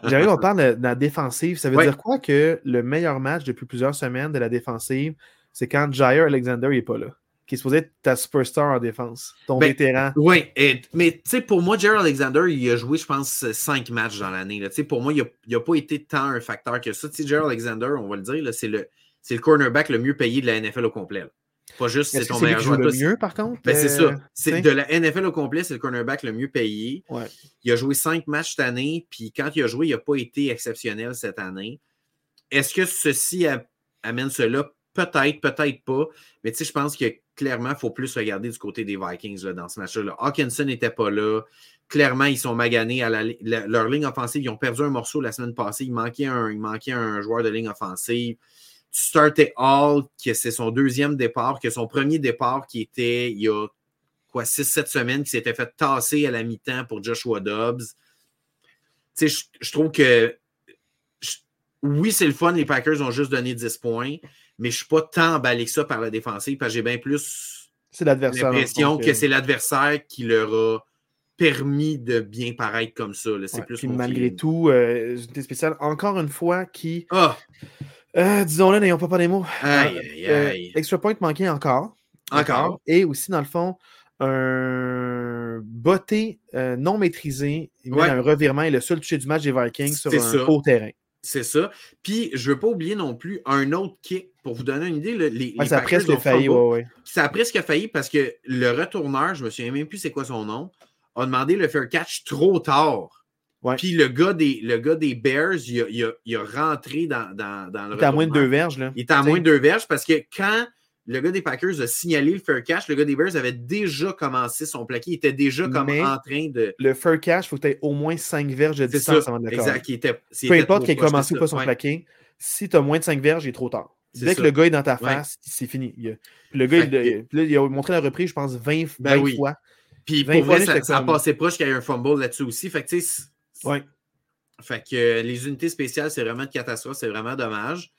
j'arrive qu'on parle de, la défensive. Ça veut dire quoi que le meilleur match depuis plusieurs semaines de la défensive, c'est quand Jair Alexander n'est pas là, qui est supposé être ta superstar en défense, ton ben, vétéran. Oui, mais tu sais, pour moi, Jair Alexander, il a joué, je pense, cinq matchs dans l'année. Pour moi, il n'a pas été tant un facteur que ça. Jair Alexander, on va le dire, c'est le, le cornerback le mieux payé de la NFL au complet. Pas juste c'est ton meilleur joueur. le mieux, par contre? Ben, c'est ça. Euh, c'est de la NFL au complet, c'est le cornerback le mieux payé. Il a joué cinq matchs cette année, puis quand il a joué, il n'a pas été exceptionnel cette année. Est-ce que ceci amène cela? Peut-être, peut-être pas. Mais tu sais, je pense que clairement, il faut plus regarder du côté des Vikings dans ce match-là. Hawkinson n'était pas là. Clairement, ils sont maganés à leur ligne offensive. Ils ont perdu un morceau la semaine passée. Il manquait un, il manquait un joueur de ligne offensive tu startais Hall, que c'est son deuxième départ, que son premier départ qui était il y a quoi, 6-7 semaines, qui s'était fait tasser à la mi-temps pour Joshua Dobbs. Tu sais, je, trouve que oui, c'est le fun, les Packers ont juste donné 10 points, mais je ne suis pas tant emballé que ça par la défensive parce que j'ai bien plus l'impression que c'est l'adversaire qui leur a permis de bien paraître comme ça. C'est plus malgré tout, euh, spéciale, encore une fois, qui. Ah! Euh, disons-le, n'ayons pas pas des mots. Aïe, aïe, aïe. extra point manqué encore. Encore? Et aussi, dans le fond, un botté non maîtrisé, un revirement et le seul touché du match des Vikings sur un terrain. C'est ça. Puis, je ne veux pas oublier non plus un autre kick. Pour vous donner une idée, les, ça a presque failli. Ouais, Ça a presque failli parce que le retourneur, je ne me souviens même plus c'est quoi son nom, a demandé le fair catch trop tard. Puis le gars des, le gars des Bears, il a, il a, rentré dans, dans, dans le. Il est à moins de deux verges. Là. Il est à moins de deux verges parce que quand le gars des Packers a signalé le fair catch. Le gars des Bears avait déjà commencé son plaqué. Il était déjà comme en train de. Le fair catch, il faut que tu aies au moins 5 verges de distance avant de le Exact. Peu importe qu'il ait commencé ou pas son plaqué, si tu as moins de 5 verges, il est trop tard. Dès que le gars est dans ta face, c'est fini. Le gars, il, a montré la reprise, je pense, 20, ben fois. Puis pour vrai, ça, a passé proche qu'il y ait un fumble là-dessus aussi. Fait que, Ouais. Fait que les unités spéciales, c'est vraiment une catastrophe. C'est vraiment dommage.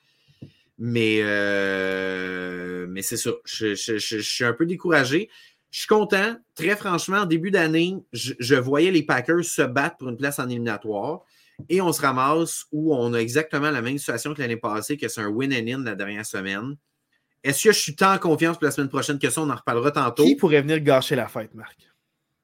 Mais, euh, mais c'est ça. Je, suis un peu découragé. Je suis content. Très franchement, en début d'année, je, voyais les Packers se battre pour une place en éliminatoire. Et on se ramasse où on a exactement la même situation que l'année passée, que c'est un win and in la dernière semaine. Est-ce que je suis tant en confiance pour la semaine prochaine que ça? On en reparlera tantôt. Qui pourrait venir gâcher la fête, Marc?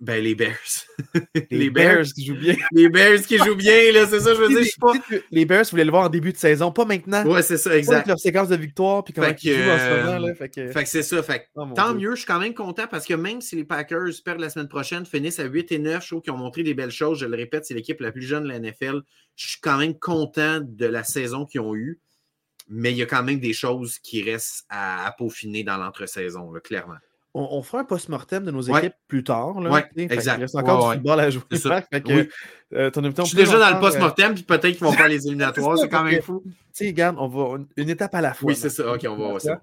Ben, les Bears. Les, Bears, qui jouent bien. Les Bears qui jouent bien, là, c'est ça, je veux dire. Je pas... Les Bears, vous voulez le voir en début de saison, pas maintenant. Ouais, c'est ça, exact. Pas leur séquence de victoire, puis comment ils jouent en ce moment. Là, fait que, fait que c'est ça. Fait oh, tant mieux, je suis quand même content parce que même si les Packers perdent la semaine prochaine, finissent à 8 et 9, je trouve qu'ils ont montré des belles choses. Je le répète, c'est l'équipe la plus jeune de la NFL. Je suis quand même content de la saison qu'ils ont eue, mais il y a quand même des choses qui restent à, à peaufiner dans l'entre-saison, clairement on, fera un post-mortem de nos équipes plus tard. Là, exact. Il reste encore du football à jouer. Euh, je suis déjà dans le post-mortem, puis peut-être qu'ils vont faire les éliminatoires. C'est quand même fou. Tu sais, regarde, on va une, étape à la fois. Oui, c'est ça. OK, on va voir ça?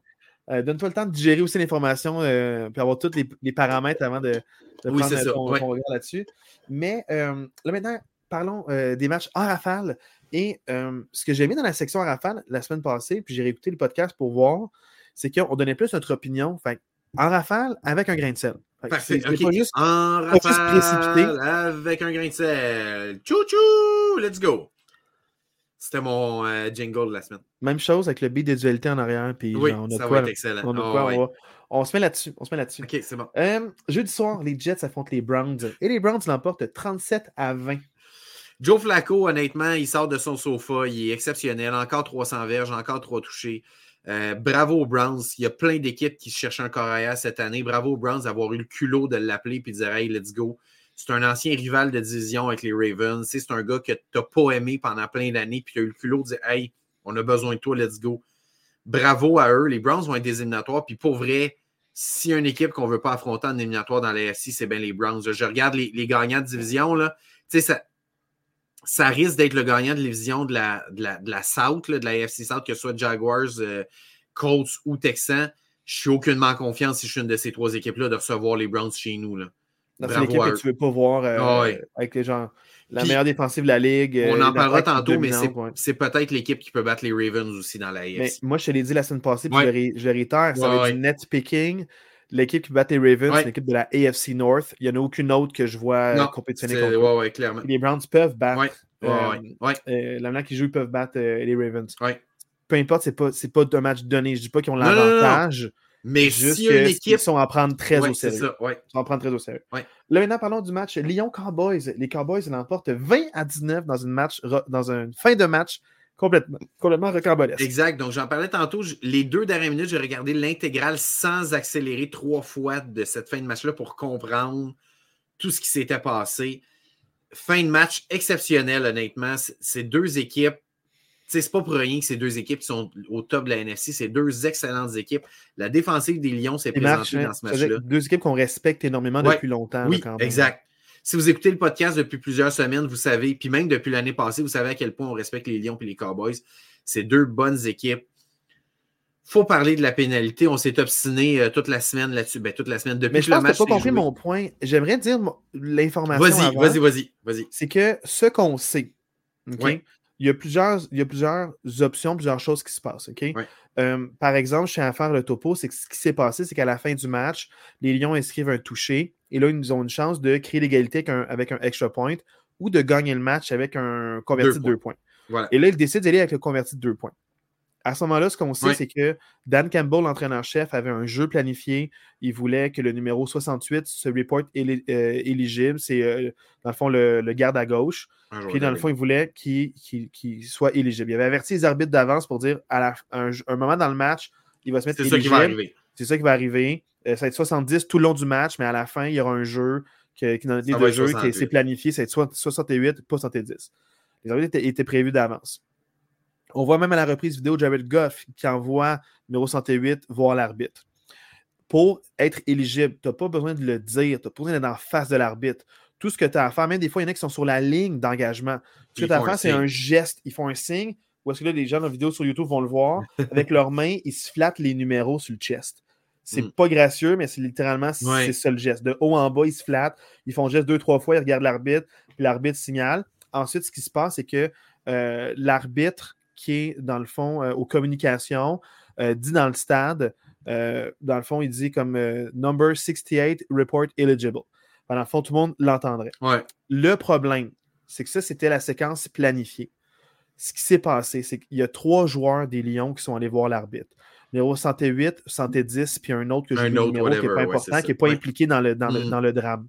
Euh, donne-toi le temps de digérer aussi l'information, euh, puis avoir tous les, paramètres avant de, prendre ton, regard là-dessus. Mais là maintenant, parlons des matchs en rafale. Et ce que j'ai mis dans la section en rafale la semaine passée, puis j'ai réécouté le podcast pour voir, c'est qu'on donnait plus notre opinion. Fait en rafale avec un grain de sel. Parfait. Pas juste, en rafale avec un grain de sel. Tchou-tchou! Let's go! C'était mon euh, jingle de la semaine. Même chose avec le beat de dualité en arrière. Puis oui, on a ça va être excellent. On, a on, se met là-dessus. On se met là-dessus. OK, c'est bon. Euh, jeudi soir, les Jets affrontent les Browns. Et les Browns l'emportent 37 à 20. Joe Flacco, honnêtement, il sort de son sofa. Il est exceptionnel. Encore 300 verges, encore 3 touchés. Euh, bravo aux Browns. Il y a plein d'équipes qui cherchent un carrière cette année. Bravo aux Browns d'avoir eu le culot de l'appeler et de dire Hey, let's go. C'est un ancien rival de division avec les Ravens. C'est un gars que tu n'as pas aimé pendant plein d'années, puis tu as eu le culot de dire Hey, on a besoin de toi, let's go. Bravo à eux. Les Browns vont être des éliminatoires. Puis pour vrai, a une équipe qu'on ne veut pas affronter en éliminatoire dans la FC, c'est bien les Browns. Je regarde les, gagnants de division. Là. Ça, ça risque d'être le gagnant de la division de la, de la, de la South, de la AFC South, que ce soit Jaguars, euh, Colts ou Texans. Je suis aucunement confiant si je suis une de ces trois équipes-là de recevoir les Browns chez nous. Là. C'est l'équipe que tu ne veux pas voir euh, ah avec les gens. La meilleure défensive de la Ligue. On en parlera tantôt, mais c'est peut-être l'équipe qui peut battre les Ravens aussi dans la AFC. moi, je te l'ai dit la semaine passée, je, le réitère, ça va être du net picking. L'équipe qui bat les Ravens, c'est l'équipe de la AFC North. Il n'y en a aucune autre que je vois compétitionner contre. Ouais, clairement. Les Browns peuvent battre. Euh, euh, la manière qu'ils jouent, ils peuvent battre euh, les Ravens. Peu importe, c'est pas, pas un match donné. Je ne dis pas qu'ils ont l'avantage. Mais juste si une équipe... ils sont à prendre très au sérieux. Ça, Ils sont à prendre très au sérieux. Là, maintenant, parlons du match Lyon-Cowboys. Les Cowboys l'emportent 20 à 19 dans une, match, dans une fin de match complètement, complètement recambolesque. Exact. Donc, j'en parlais tantôt. Les deux dernières minutes, j'ai regardé l'intégrale sans accélérer trois fois de cette fin de match-là pour comprendre tout ce qui s'était passé. Fin de match exceptionnelle, honnêtement. Ces deux équipes, c'est pas pour rien que ces deux équipes sont au top de la NFC. C'est deux excellentes équipes. La défensive des Lions s'est présentée dans ce match-là. Deux équipes qu'on respecte énormément depuis longtemps. Oui, exact. Si vous écoutez le podcast depuis plusieurs semaines, vous savez, puis même depuis l'année passée, vous savez à quel point on respecte les Lions et les Cowboys. C'est deux bonnes équipes. faut parler de la pénalité. On s'est obstiné euh, toute la semaine là-dessus. Ben, toute la semaine depuis Mais je pense que pas compris mon point. J'aimerais dire l'information. Vas-y, vas-y, vas-y. Vas c'est que ce qu'on sait, il y, a plusieurs, il y a plusieurs options, plusieurs choses qui se passent. OK? Euh, par exemple, je tiens à faire le topo. C'est que ce qui s'est passé, c'est qu'à la fin du match, les Lions inscrivent un toucher. Et là, ils nous ont une chance de créer l'égalité avec, un, extra point ou de gagner le match avec un converti de deux points. Et là, ils décident d'aller avec le converti de deux points à ce moment-là, ce qu'on sait, c'est que Dan Campbell, l'entraîneur-chef, avait un jeu planifié. Il voulait que le numéro 68 se reporte euh, éligible. C'est, euh, dans le fond, le, garde à gauche. Puis, dans le fond, il voulait qu'il, soit éligible. Il avait averti les arbitres d'avance pour dire à un, moment dans le match, il va se mettre éligible. C'est ça qui va arriver. C'est ça qui va arriver. Euh, ça va être 70 tout le long du match, mais à la fin, il y aura un jeu qui, qui dans le jeu qui est planifié. Ça va être 68, pas 70. Les arbitres étaient prévus d'avance. On voit même à la reprise vidéo Jared Goff qui envoie numéro 108 voir l'arbitre. Pour être éligible, tu n'as pas besoin de le dire, tu n'as pas besoin d'être en face de l'arbitre. Tout ce que tu as à faire, même des fois, il y en a qui sont sur la ligne d'engagement. Ce que tu as à faire, c'est un geste. Ils font un signe, ou est-ce que là, les gens dans la vidéo sur YouTube vont le voir. Avec leurs mains, ils se flattent les numéros sur le chest. C'est mm. pas gracieux, mais c'est littéralement c'est ça le geste. De haut en bas, ils se flattent, ils font geste deux, trois fois, ils regardent l'arbitre, puis l'arbitre signale. Ensuite, ce qui se passe, c'est que euh, l'arbitre qui est, dans le fond, euh, aux communications, euh, dit dans le stade, euh, dans le fond, il dit comme number 68 report eligible. Dans le fond, tout le monde l'entendrait. Le problème, c'est que ça, c'était la séquence planifiée. Ce qui s'est passé, c'est qu'il y a trois joueurs des Lions qui sont allés voir l'arbitre. Numéro 108, 110, puis un autre que je numéro qui n'est pas important, qui n'est pas impliqué dans le, mm. dans, le, drame.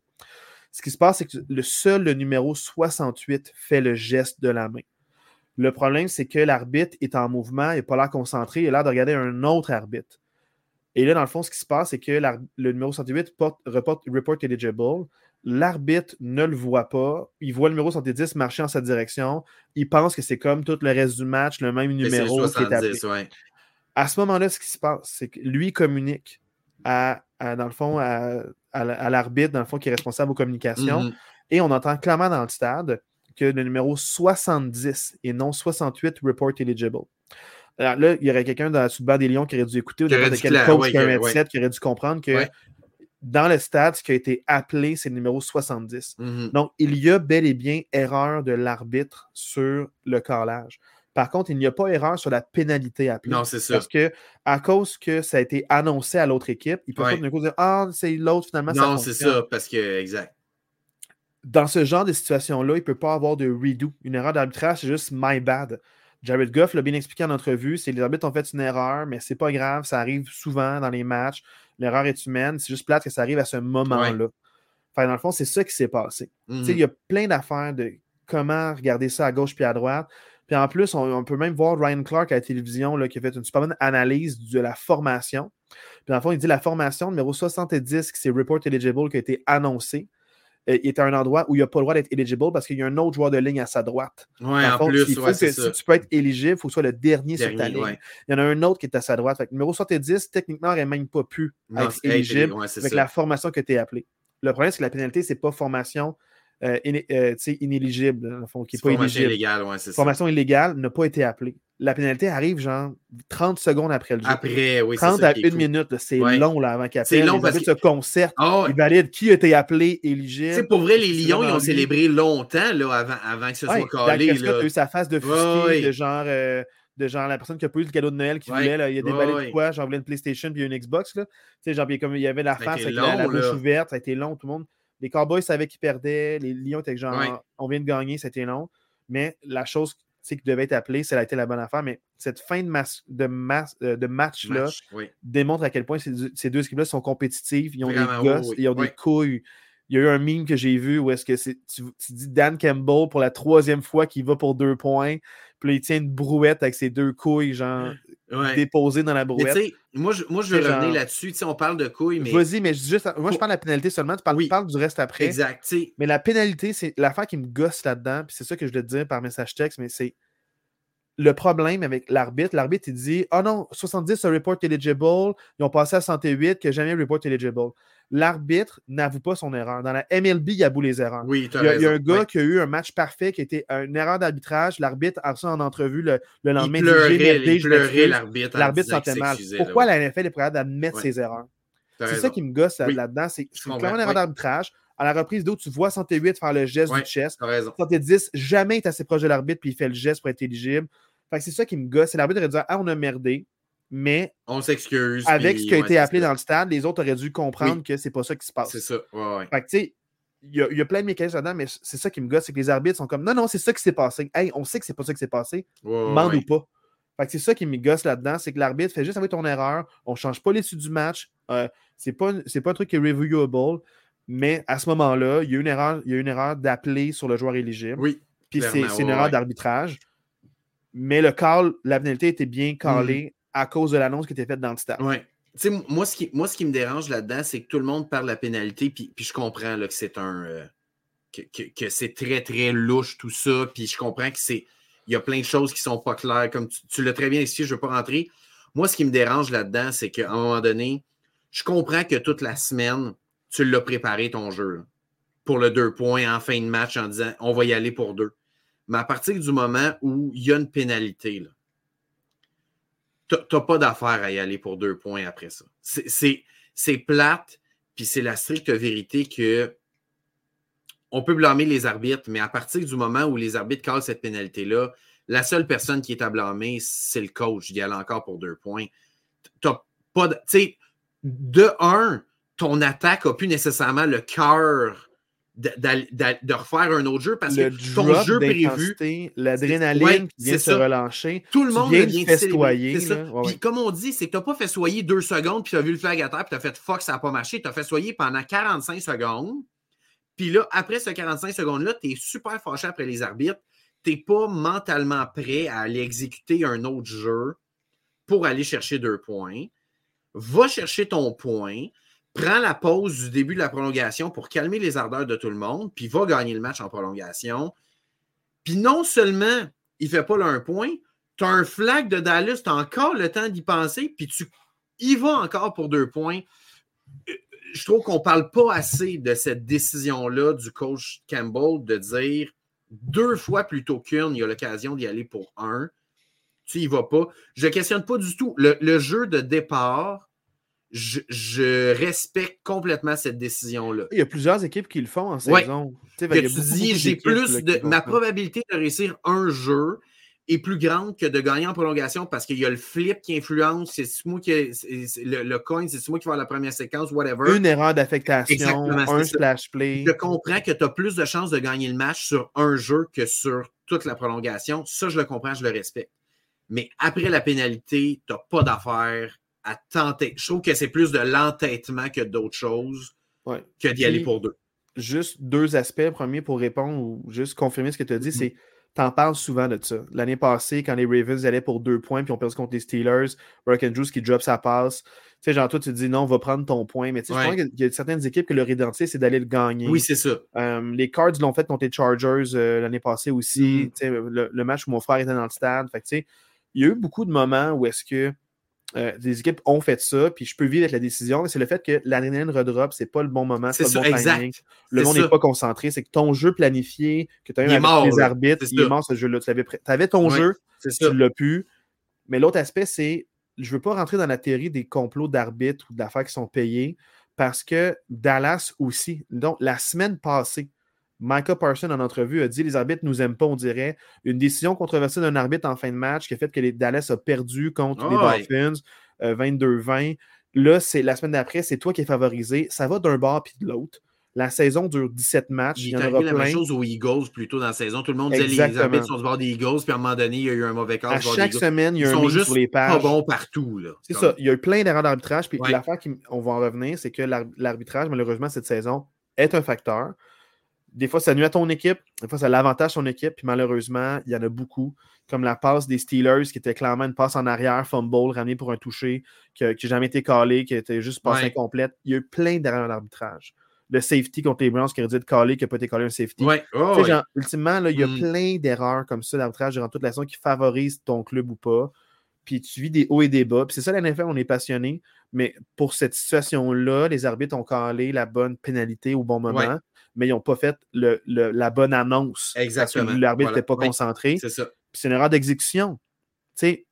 Ce qui se passe, c'est que le seul le numéro 68 fait le geste de la main. Le problème, c'est que l'arbitre est en mouvement, il n'est pas là concentré, il est là de regarder un autre arbitre. Et là, dans le fond, ce qui se passe, c'est que le numéro 108 report, report eligible. L'arbitre ne le voit pas. Il voit le numéro 110 marcher en sa direction. Il pense que c'est comme tout le reste du match, le même numéro qui est appelé. À ce moment-là, ce qui se passe, c'est que lui communique à, dans le fond, à, l'arbitre, dans le fond, qui est responsable aux communications. Mm-hmm. Et on entend clairement dans le stade que le numéro 70 et non 68 report eligible. Alors là, il y aurait quelqu'un dans la sous des Lions qui aurait dû écouter ou n'importe quel coach qui, aurait dû comprendre que dans le stade, ce qui a été appelé, c'est le numéro 70. Mm-hmm. Donc, il y a bel et bien erreur de l'arbitre sur le carrelage. Par contre, il n'y a pas erreur sur la pénalité appelée. Non, c'est ça. Parce que, à cause que ça a été annoncé à l'autre équipe, il peut pas d'un coup dire Ah, c'est l'autre finalement. Non, c'est ça, parce que, exact dans ce genre de situation-là, il ne peut pas avoir de redo. Une erreur d'arbitrage, c'est juste my bad. Jared Goff l'a bien expliqué en entrevue, c'est les arbitres ont fait une erreur, mais c'est pas grave, ça arrive souvent dans les matchs. L'erreur est humaine, c'est juste plate que ça arrive à ce moment-là. dans le fond, c'est ça qui s'est passé. Il y a mm-hmm. plein d'affaires de comment regarder ça à gauche puis à droite. Puis en plus, on, peut même voir Ryan Clark à la télévision là, qui a fait une super bonne analyse de la formation. Puis dans le fond, il dit la formation numéro 70 qui c'est Report Eligible qui a été annoncée. Euh, il est à un endroit où il n'a pas le droit d'être éligible parce qu'il y a un autre joueur de ligne à sa droite. Oui, en, plus, il faut que, si tu peux être éligible, il faut que ce soit le dernier, sur ta ligne. Il y en a un autre qui est à sa droite. Fait numéro 70, techniquement, n'aurait même pas pu être éligible avec la formation que tu es appelée. Le problème, c'est que la pénalité, ce n'est pas formation euh, euh, inéligible, qui n'est pas formation illégale, ouais, c'est Formation illégale n'a pas été appelée. La pénalité arrive genre 30 secondes après le jeu. Après, oui, 30 à une minute, c'est long là, avant qu'il appelle. C'est long parce que se concertent, oh, ils valident qui a été appelé éligible. C'est pour vrai, les Lions, ils ont célébré longtemps là, avant, avant que ce soit calé. Là. a eu sa phase de fusqué, de genre. Euh, de genre la personne qui a pas eu le cadeau de Noël qui voulait, là, il y a des balais de quoi, genre voulait une PlayStation puis une Xbox. Là. Genre, comme il y avait la face avec la, bouche ouverte, ça a été long, tout le monde. Les Cowboys savaient qu'ils perdaient. Les Lions étaient genre, on vient de gagner, c'était long. Mais la chose qui devait être appelée, ça a été la bonne affaire. Mais cette fin de, de, euh, de match-là démontre à quel point ces, deux équipes-là sont compétitives. Ils ont des gosses, ils ont des couilles. Il y a eu un meme que j'ai vu où est-ce que tu, tu, dis Dan Campbell pour la troisième fois qu'il va pour deux points. Puis là, il tient une brouette avec ses deux couilles, genre déposées dans la brouette. moi, je, moi, je veux revenir là-dessus. On parle de couilles, mais. Vas-y, mais juste, moi, je parle de la pénalité seulement. Tu parles, du reste après. Exact. Mais la pénalité, c'est l'affaire qui me gosse là-dedans. Puis c'est ça que je voulais te dire par message texte, mais c'est le problème avec l'arbitre, l'arbitre, il dit Ah oh non, 70 un report eligible, ils ont passé à 108, que jamais report eligible. L'arbitre n'avoue pas son erreur. Dans la MLB, il y a bout les erreurs. Oui, il, y a, il y a un gars qui a eu un match parfait qui était une erreur d'arbitrage. L'arbitre a reçu en entrevue le, le lendemain. Il pleurait, il pleurait l'arbitre. L'arbitre sentait mal. Pourquoi la NFL est prête à admettre ses erreurs? C'est ça qui me gosse là-dedans. C'est clairement une erreur d'arbitrage. À la reprise d'eau, tu vois 108 faire le geste du chest. 110, jamais il est assez proche de l'arbitre puis il fait le geste pour être éligible. Fait que c'est ça qui me gosse. C'est l'arbitre aurait dit Ah, on a merdé. Mais on s'excuse. Avec ce qui a été appelé dans le stade, les autres auraient dû comprendre que c'est pas ça qui se passe. C'est ça. Ouais, Fait que tu sais, il y, a plein de mécanismes là-dedans, mais c'est ça qui me gosse, c'est que les arbitres sont comme non, non, c'est ça qui s'est passé. Hey, on sait que c'est pas ça qui s'est passé. Mande ou pas. Fait que c'est ça qui me gosse là-dedans, c'est que l'arbitre fait juste avec ton erreur, on change pas l'issue du match, euh, c'est pas, pas un truc qui est reviewable, mais à ce moment-là, il y a une erreur, il y a une erreur d'appeler sur le joueur éligible. Oui. Puis c'est une erreur d'arbitrage. Mais le call, la pénalité était bien callée mm. à cause de l'annonce qui était faite dans le stade. Oui. moi, ce qui, moi, ce qui me dérange là-dedans, c'est que tout le monde parle de la pénalité, puis, puis je comprends là, que c'est un. Euh, que, c'est très, très louche tout ça, puis je comprends que c'est. Il y a plein de choses qui ne sont pas claires. Comme tu, l'as très bien expliqué, je ne veux pas rentrer. Moi, ce qui me dérange là-dedans, c'est qu'à un moment donné, je comprends que toute la semaine, tu l'as préparé ton jeu pour le deux points en fin de match en disant on va y aller pour deux. Mais à partir du moment où il y a une pénalité, tu n'as pas d'affaire à y aller pour deux points après ça. C'est plate, puis c'est la stricte vérité que on peut blâmer les arbitres, mais à partir du moment où les arbitres calent cette pénalité-là, la seule personne qui est à blâmer, c'est le coach d'y aller encore pour deux points. T'as pas de. de un, ton attaque n'a plus nécessairement le cœur de, refaire un autre jeu parce que ton jeu prévu. L'adrénaline qui vient se relâcher. Tout le monde vient festoyer. puis comme on dit, c'est que tu n'as pas festoyé deux secondes, puis tu as vu le flag à terre, puis tu as fait fuck, ça n'a pas marché. Tu as festoyé pendant 45 secondes. Puis là, après ce 45 secondes-là, tu es super fâché après les arbitres. Tu n'es pas mentalement prêt à aller exécuter un autre jeu pour aller chercher deux points. Va chercher ton point prends la pause du début de la prolongation pour calmer les ardeurs de tout le monde, puis va gagner le match en prolongation. Puis non seulement il ne fait pas le point, tu as un flag de Dallas, tu as encore le temps d'y penser, puis tu y vas encore pour deux points. Je trouve qu'on ne parle pas assez de cette décision-là du coach Campbell de dire deux fois plutôt qu'une, il y a l'occasion d'y aller pour un. Tu n'y vas pas. Je ne questionne pas du tout. le jeu de départ, je, respecte complètement cette décision-là. Il y a plusieurs équipes qui le font en saison. tu dis, j'ai plus de. Ma probabilité de réussir un jeu est plus grande que de gagner en prolongation parce qu'il y a le flip qui influence, c'est moi qui le, le, coin, c'est moi qui va la première séquence, whatever. Une erreur d'affectation, un splash play. Je comprends que tu as plus de chances de gagner le match sur un jeu que sur toute la prolongation. Ça, je le comprends, je le respecte. Mais après la pénalité, tu n'as pas d'affaire à tenter. Je trouve que c'est plus de l'entêtement que d'autres choses que d'y aller pour deux. Juste deux aspects. Premier, pour répondre ou juste confirmer ce que tu as dit, mm-hmm. c'est T'en parles souvent de ça. L'année passée, quand les Ravens allaient pour deux points puis on perdu contre les Steelers, Brock Andrews qui drop sa passe. Tu sais, genre, toi, tu te dis non, on va prendre ton point. Mais tu sais, je pense qu'il y a certaines équipes que leur identité, c'est d'aller le gagner. Oui, c'est ça. Euh, les Cards l'ont fait contre les Chargers euh, l'année passée aussi. Mm-hmm. Tu sais, le, match où mon frère était dans le stade. Fait tu sais, il y a eu beaucoup de moments où est-ce que euh, des équipes ont fait ça, puis je peux vivre avec la décision, mais c'est le fait que l'adrénaline redrop, c'est pas le bon moment, c'est pas le bon timing. Le monde n'est pas concentré. C'est que ton jeu planifié, que tu as eu avec les arbitres, il est mort ce jeu-là. Tu avais, ton jeu, tu l'as pu. Mais l'autre aspect, c'est je veux pas rentrer dans la théorie des complots d'arbitres ou d'affaires qui sont payés parce que Dallas aussi. Donc, la semaine passée, Micah Parson, en entrevue, a dit les arbitres nous aiment pas, on dirait. Une décision controversée d'un arbitre en fin de match qui a fait que les Dallas a perdu contre les Dolphins 22-20. Euh, Là, c'est la semaine d'après, c'est toi qui es favorisé. Ça va d'un bord puis de l'autre. La saison dure 17 matchs. Il, y en aura plein. la même chose aux Eagles plutôt dans la saison. Tout le monde disait les arbitres sont du bord des Eagles, puis à un moment donné, il y a eu un mauvais cas. À chaque semaine, il y a un juste sur les pages. pas bon partout. C'est ça. Il y a eu plein d'erreurs d'arbitrage. Puis l'affaire qu'on va en revenir, c'est que l'arbitrage, malheureusement, cette saison, est un facteur des fois, ça nuit à ton équipe, des fois, ça l'avantage ton équipe, puis malheureusement, il y en a beaucoup, comme la passe des Steelers, qui était clairement une passe en arrière, fumble, ramenée pour un toucher, qui n'a jamais été calé, qui était juste passe incomplète. Il y a eu plein d'erreurs d'arbitrage. Le safety contre les Browns qui aurait dû être calé, qui n'a pas été calé un safety. Oh, ultimement, là, il y a mm. plein d'erreurs comme ça d'arbitrage durant toute la saison qui favorisent ton club ou pas. Puis tu vis des hauts et des bas. Puis c'est ça, la NFL, on est passionné. Mais pour cette situation-là, les arbitres ont calé la bonne pénalité au bon moment mais ils n'ont pas fait le, la bonne annonce. Exactement. Parce que l'arbitre n'était pas concentré. C'est ça. c'est une erreur d'exécution. Tu sais,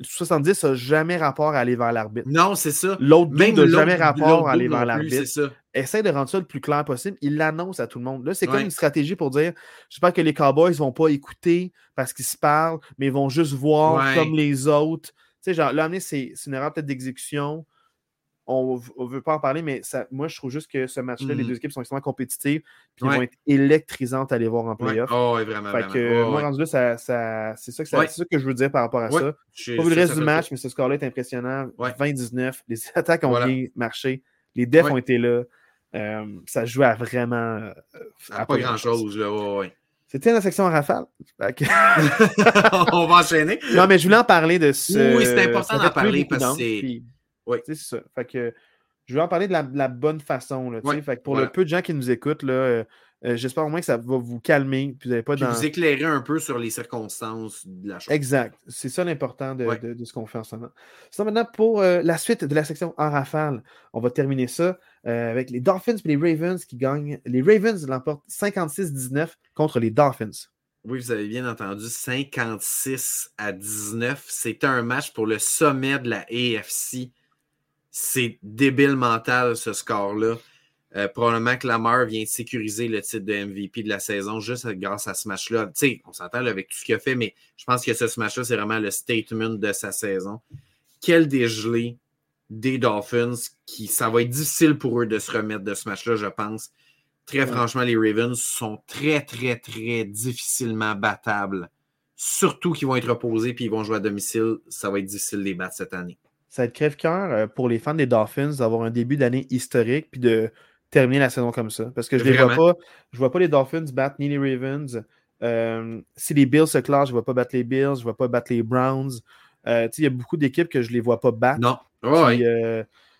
70 ça n'a jamais rapport à aller vers l'arbitre. Non, c'est ça. L'autre n'a jamais rapport à aller vers l'arbitre. essaie de rendre ça le plus clair possible. Il l'annonce à tout le monde. Là, c'est comme une stratégie pour dire j'espère que les Cowboys ne vont pas écouter parce qu'ils se parlent, mais ils vont juste voir comme les autres. Tu sais, genre, là, c'est une erreur peut-être d'exécution on ne veut pas en parler, mais ça, moi, je trouve juste que ce match-là, les mmh. deux équipes sont extrêmement compétitives, puis ils vont être électrisantes à aller voir en playoff. Ouais. Oh, vraiment. Fait que, moi, rendu là, ça, ça, c'est ça, ça, que je veux dire par rapport à ça. Pas vu le reste du match, mais ce score-là est impressionnant. 20-19. Les attaques ont bien marché. Les defs ont été là. Euh, ça joue à vraiment. Euh, à, pas grand-chose, là. Ouais, C'était la section rafale. On va enchaîner. Non, mais je voulais en parler de ce. Oui, c'est important d'en parler parce que c'est. Oui. C'est ça. Fait que je vais en parler de la, bonne façon. Là, fait que pour le peu de gens qui nous écoutent, là, euh, euh, j'espère au moins que ça va vous calmer. Puis vous vous éclairer un peu sur les circonstances de la chose. Exact. C'est ça l'important de, ce qu'on fait en ce moment. maintenant, pour euh, la suite de la section en rafale, on va terminer ça avec les Dolphins et les Ravens qui gagnent. Les Ravens l'emportent 56-19 contre les Dolphins. Oui, vous avez bien entendu, 56 à 19. C'était un match pour le sommet de la AFC c'est débile mental ce score-là. Euh, probablement que Lamar vient de sécuriser le titre de MVP de la saison juste grâce à ce match-là. Tu sais, on s'entend avec tout ce qu'il a fait, mais je pense que ce match-là, c'est vraiment le statement de sa saison. Quel dégelé des Dolphins qui ça va être difficile pour eux de se remettre de ce match-là, je pense. Très franchement, les Ravens sont très, très, très difficilement battables. Surtout qu'ils vont être reposés puis ils vont jouer à domicile. Ça va être difficile de les battre cette année ça va être crève-cœur euh, pour les fans des Dolphins d'avoir un début d'année historique puis de terminer la saison comme ça. Parce que je ne vois pas. Je vois pas les Dolphins battre ni les Ravens. Euh, si les Bills se classent, je ne vois pas battre les Bills, je ne vois pas battre les Browns. Euh, il y a beaucoup d'équipes que je ne les vois pas battre. Non.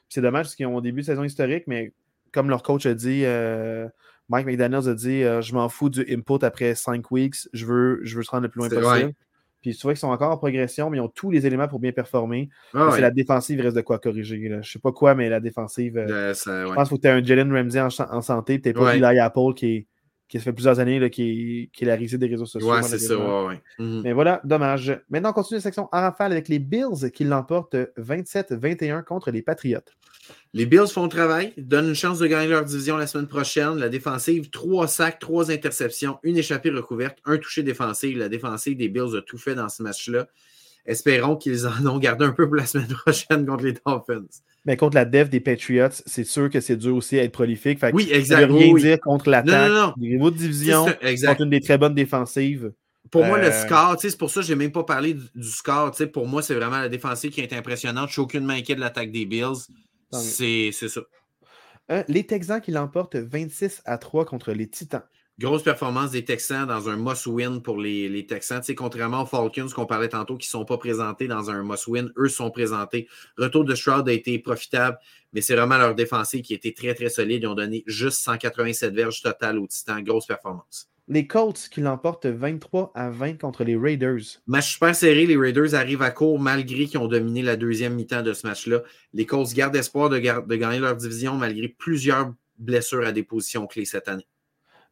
c'est dommage parce qu'ils ont un début de saison historique, mais comme leur coach a dit, Mike McDaniels a dit Je m'en fous du input après cinq weeks, je veux, je veux se rendre le plus loin possible. Puis tu vois qu'ils sont encore en progression, mais ils ont tous les éléments pour bien performer. Ah c'est la défensive, il reste de quoi corriger. Je ne sais pas quoi, mais la défensive. Euh, je pense qu'il faut que tu aies un Jalen Ramsey en, santé. Tu n'es pas Eli Apple qui, qui fait plusieurs années là, qui, qui est la risée des réseaux sociaux. Ouais, c'est ça, ouais, mhm. Mais voilà, dommage. Maintenant, on continue la section en rafale avec les Bills qui l'emportent 27-21 contre les Patriots. Les Bills font le travail, donnent une chance de gagner leur division la semaine prochaine. La défensive, trois sacs, trois interceptions, une échappée recouverte, un touché défensif. La défensive des Bills a tout fait dans ce match-là. Espérons qu'ils en ont gardé un peu pour la semaine prochaine contre les Dolphins. Mais contre la def des Patriots, c'est sûr que c'est dur aussi à être prolifique. oui, exactement. Rien dire contre l'attaque. Niveau de division, contre une des très bonnes défensives. Pour moi, le euh, score, c'est pour ça que je n'ai même pas parlé du, score. Pour moi, c'est vraiment la défensive qui est impressionnante. Je suis aucunement inquiet de l'attaque des Bills. C'est ça. Euh, les Texans qui l'emportent 26 à 3 contre les Titans. Grosse performance des Texans dans un must-win pour les, les Texans. contrairement aux Falcons qu'on parlait tantôt qui ne sont pas présentés dans un must-win, eux sont présentés. Retour de Stroud a été profitable, mais c'est vraiment leur défensive qui a été très, très solide. Ils ont donné juste 187 verges total aux Titans. Grosse performance les Colts qui l'emportent 23 à 20 contre les Raiders. Match super serré. Les Raiders arrivent à court malgré qu'ils ont dominé la deuxième mi-temps de ce match-là. Les Colts gardent espoir de, gagner leur division malgré plusieurs blessures à des positions clés cette année.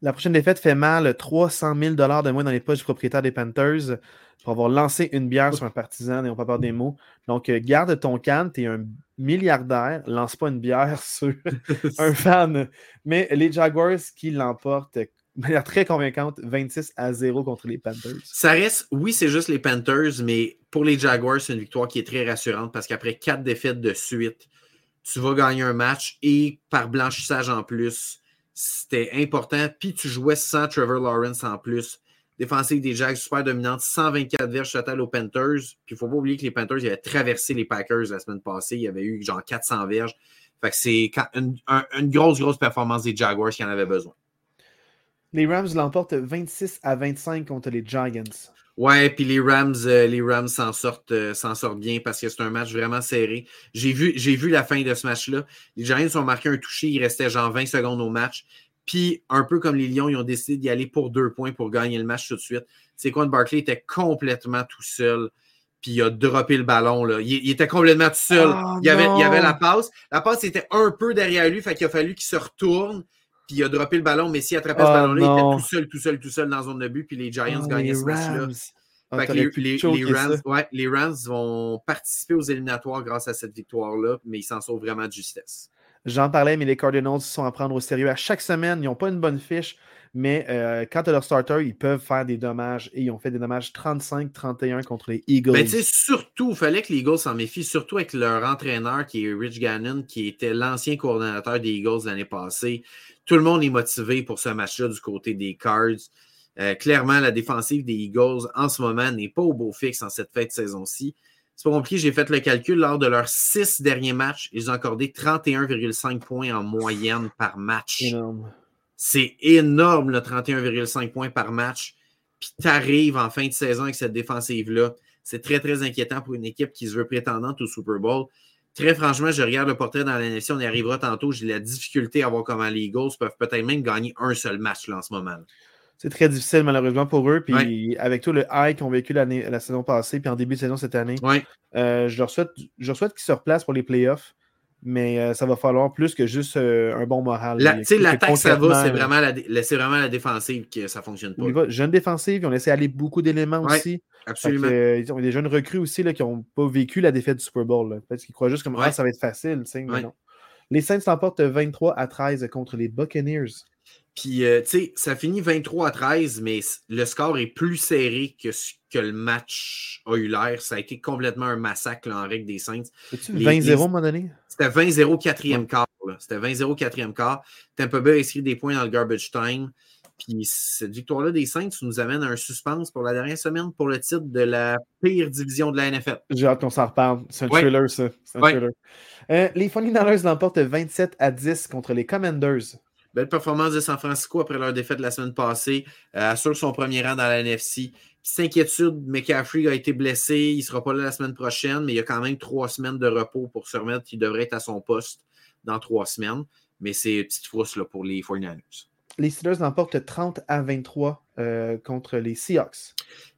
La prochaine défaite fait mal 300 000 de moins dans les poches du propriétaire des Panthers pour avoir lancé une bière sur un partisan, n'ayons pas peur des mots. Donc, euh, garde ton canne, tu es un milliardaire, lance pas une bière sur un fan. Mais les Jaguars qui l'emportent de manière très convaincante, 26 à 0 contre les Panthers. Ça reste, oui, c'est juste les Panthers, mais pour les Jaguars, c'est une victoire qui est très rassurante parce qu'après quatre défaites de suite, tu vas gagner un match et par blanchissage en plus, c'était important. Puis tu jouais sans Trevor Lawrence en plus. Défensive des Jags super dominante, 124 verges total aux Panthers. Puis il ne faut pas oublier que les Panthers avaient traversé les Packers la semaine passée. Il y avait eu genre 400 verges. Fait que c'est une, une, grosse, grosse performance des Jaguars qui en avait besoin. Les Rams l'emportent 26 à 25 contre les Giants. Ouais, puis les Rams, euh, les Rams s'en sortent, euh, s'en sortent bien parce que c'est un match vraiment serré. J'ai vu, j'ai vu la fin de ce match-là. Les Giants ont marqué un touché, il restait genre 20 secondes au match. Puis, un peu comme les Lions, ils ont décidé d'y aller pour deux points pour gagner le match tout de suite. C'est quoi, Barkley était complètement tout seul. Puis il a droppé le ballon. Là. Il, était complètement tout seul. Oh, il, y avait, il avait la passe. La passe était un peu derrière lui, fait qu'il a fallu qu'il se retourne puis il a droppé le ballon, mais s'il attrapait ce ah, ballon-là, il était tout seul, tout seul, tout seul dans la zone de but, puis les Giants oh, gagnaient ce match-là. Ah, les, Rams, vont participer aux éliminatoires grâce à cette victoire-là, mais ils s'en sortent vraiment de justesse. J'en parlais, mais les Cardinals sont à prendre au sérieux à chaque semaine. Ils n'ont pas une bonne fiche, mais euh, quand tu as leur starter, ils peuvent faire des dommages et ils ont fait des dommages 35-31 contre les Eagles. Mais tu sais, surtout, il fallait que les Eagles s'en méfient, surtout avec leur entraîneur qui est Rich Gannon, qui était l'ancien coordonnateur des Eagles l'année passée. Tout le monde est motivé pour ce match-là du côté des Cards. Euh, clairement, la défensive des Eagles en ce moment n'est pas au beau fixe en cette fête de saison-ci. C'est pas compliqué, j'ai fait le calcul. Lors de leurs six derniers matchs, ils ont accordé 31,5 points en moyenne par match. C'est énorme, le 31,5 points par match. Puis tu arrives en fin de saison avec cette défensive-là. C'est très, très inquiétant pour une équipe qui se veut prétendante au Super Bowl. Très franchement, je regarde le portrait dans la nation, on y arrivera tantôt. J'ai la difficulté à voir comment les Eagles peuvent peut-être même gagner un seul match là, en ce moment c'est très difficile malheureusement pour eux. Puis avec tout le high qu'ils ont vécu la saison passée, puis en début de saison cette année, euh, je leur souhaite, je souhaite qu'ils se replacent pour les playoffs. Mais euh, ça va falloir plus que juste euh, un bon moral. L'attaque, ça va, c'est vraiment, la, vraiment la défensive que ça ne fonctionne pas. Jeune défensive, ils ont laissé aller beaucoup d'éléments aussi. Absolument. ils ont des jeunes recrues aussi là, qui n'ont pas vécu la défaite du Super Bowl. Parce qu'ils croient juste que ah, ça va être facile. Les Saints s'emportent 23 à 13 contre les Buccaneers. Puis, euh, tu sais, ça finit 23 à 13, mais le score est plus serré que ce que le match a eu l'air. Ça a été complètement un massacre en règle des Saints. C'était 20-0 à un moment donné? C'était 20-0 quatrième quart. C'était 20-0 quatrième quart. Tampa Bay a inscrit des points dans le garbage time. Puis cette victoire-là des Saints nous amène à un suspense pour la dernière semaine pour le titre de la pire division de la NFL. J'ai hâte qu'on s'en reparle. C'est un thriller, ça. Un thriller. Euh, les 49ers l'emportent 27 à 10 contre les Commanders. Belle performance de San Francisco après leur défaite la semaine passée. Euh, assure son premier rang dans la NFC. Petite inquiétude, McCaffrey a été blessé. Il ne sera pas là la semaine prochaine, mais il y a quand même trois semaines de repos pour se remettre. Il devrait être à son poste dans trois semaines. Mais c'est une petite frousse là, pour les 49ers. Les Steelers l'emportent 30 à 23 euh, contre les Seahawks.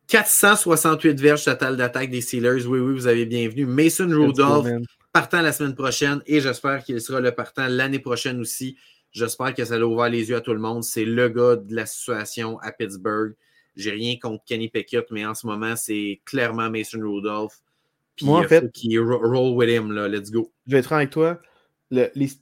468 verges total d'attaque des Steelers. Oui, oui, vous avez bienvenu. Mason Rudolph partant la semaine prochaine et j'espère qu'il sera le partant l'année prochaine aussi. J'espère que ça a ouvert les yeux à tout le monde. C'est le gars de la situation à Pittsburgh. J'ai rien contre Kenny Pickett, mais en ce moment, c'est clairement Mason Rudolph. Puis Moi, en fait, qui roll with him, là. Let's go. Je vais être franc avec toi.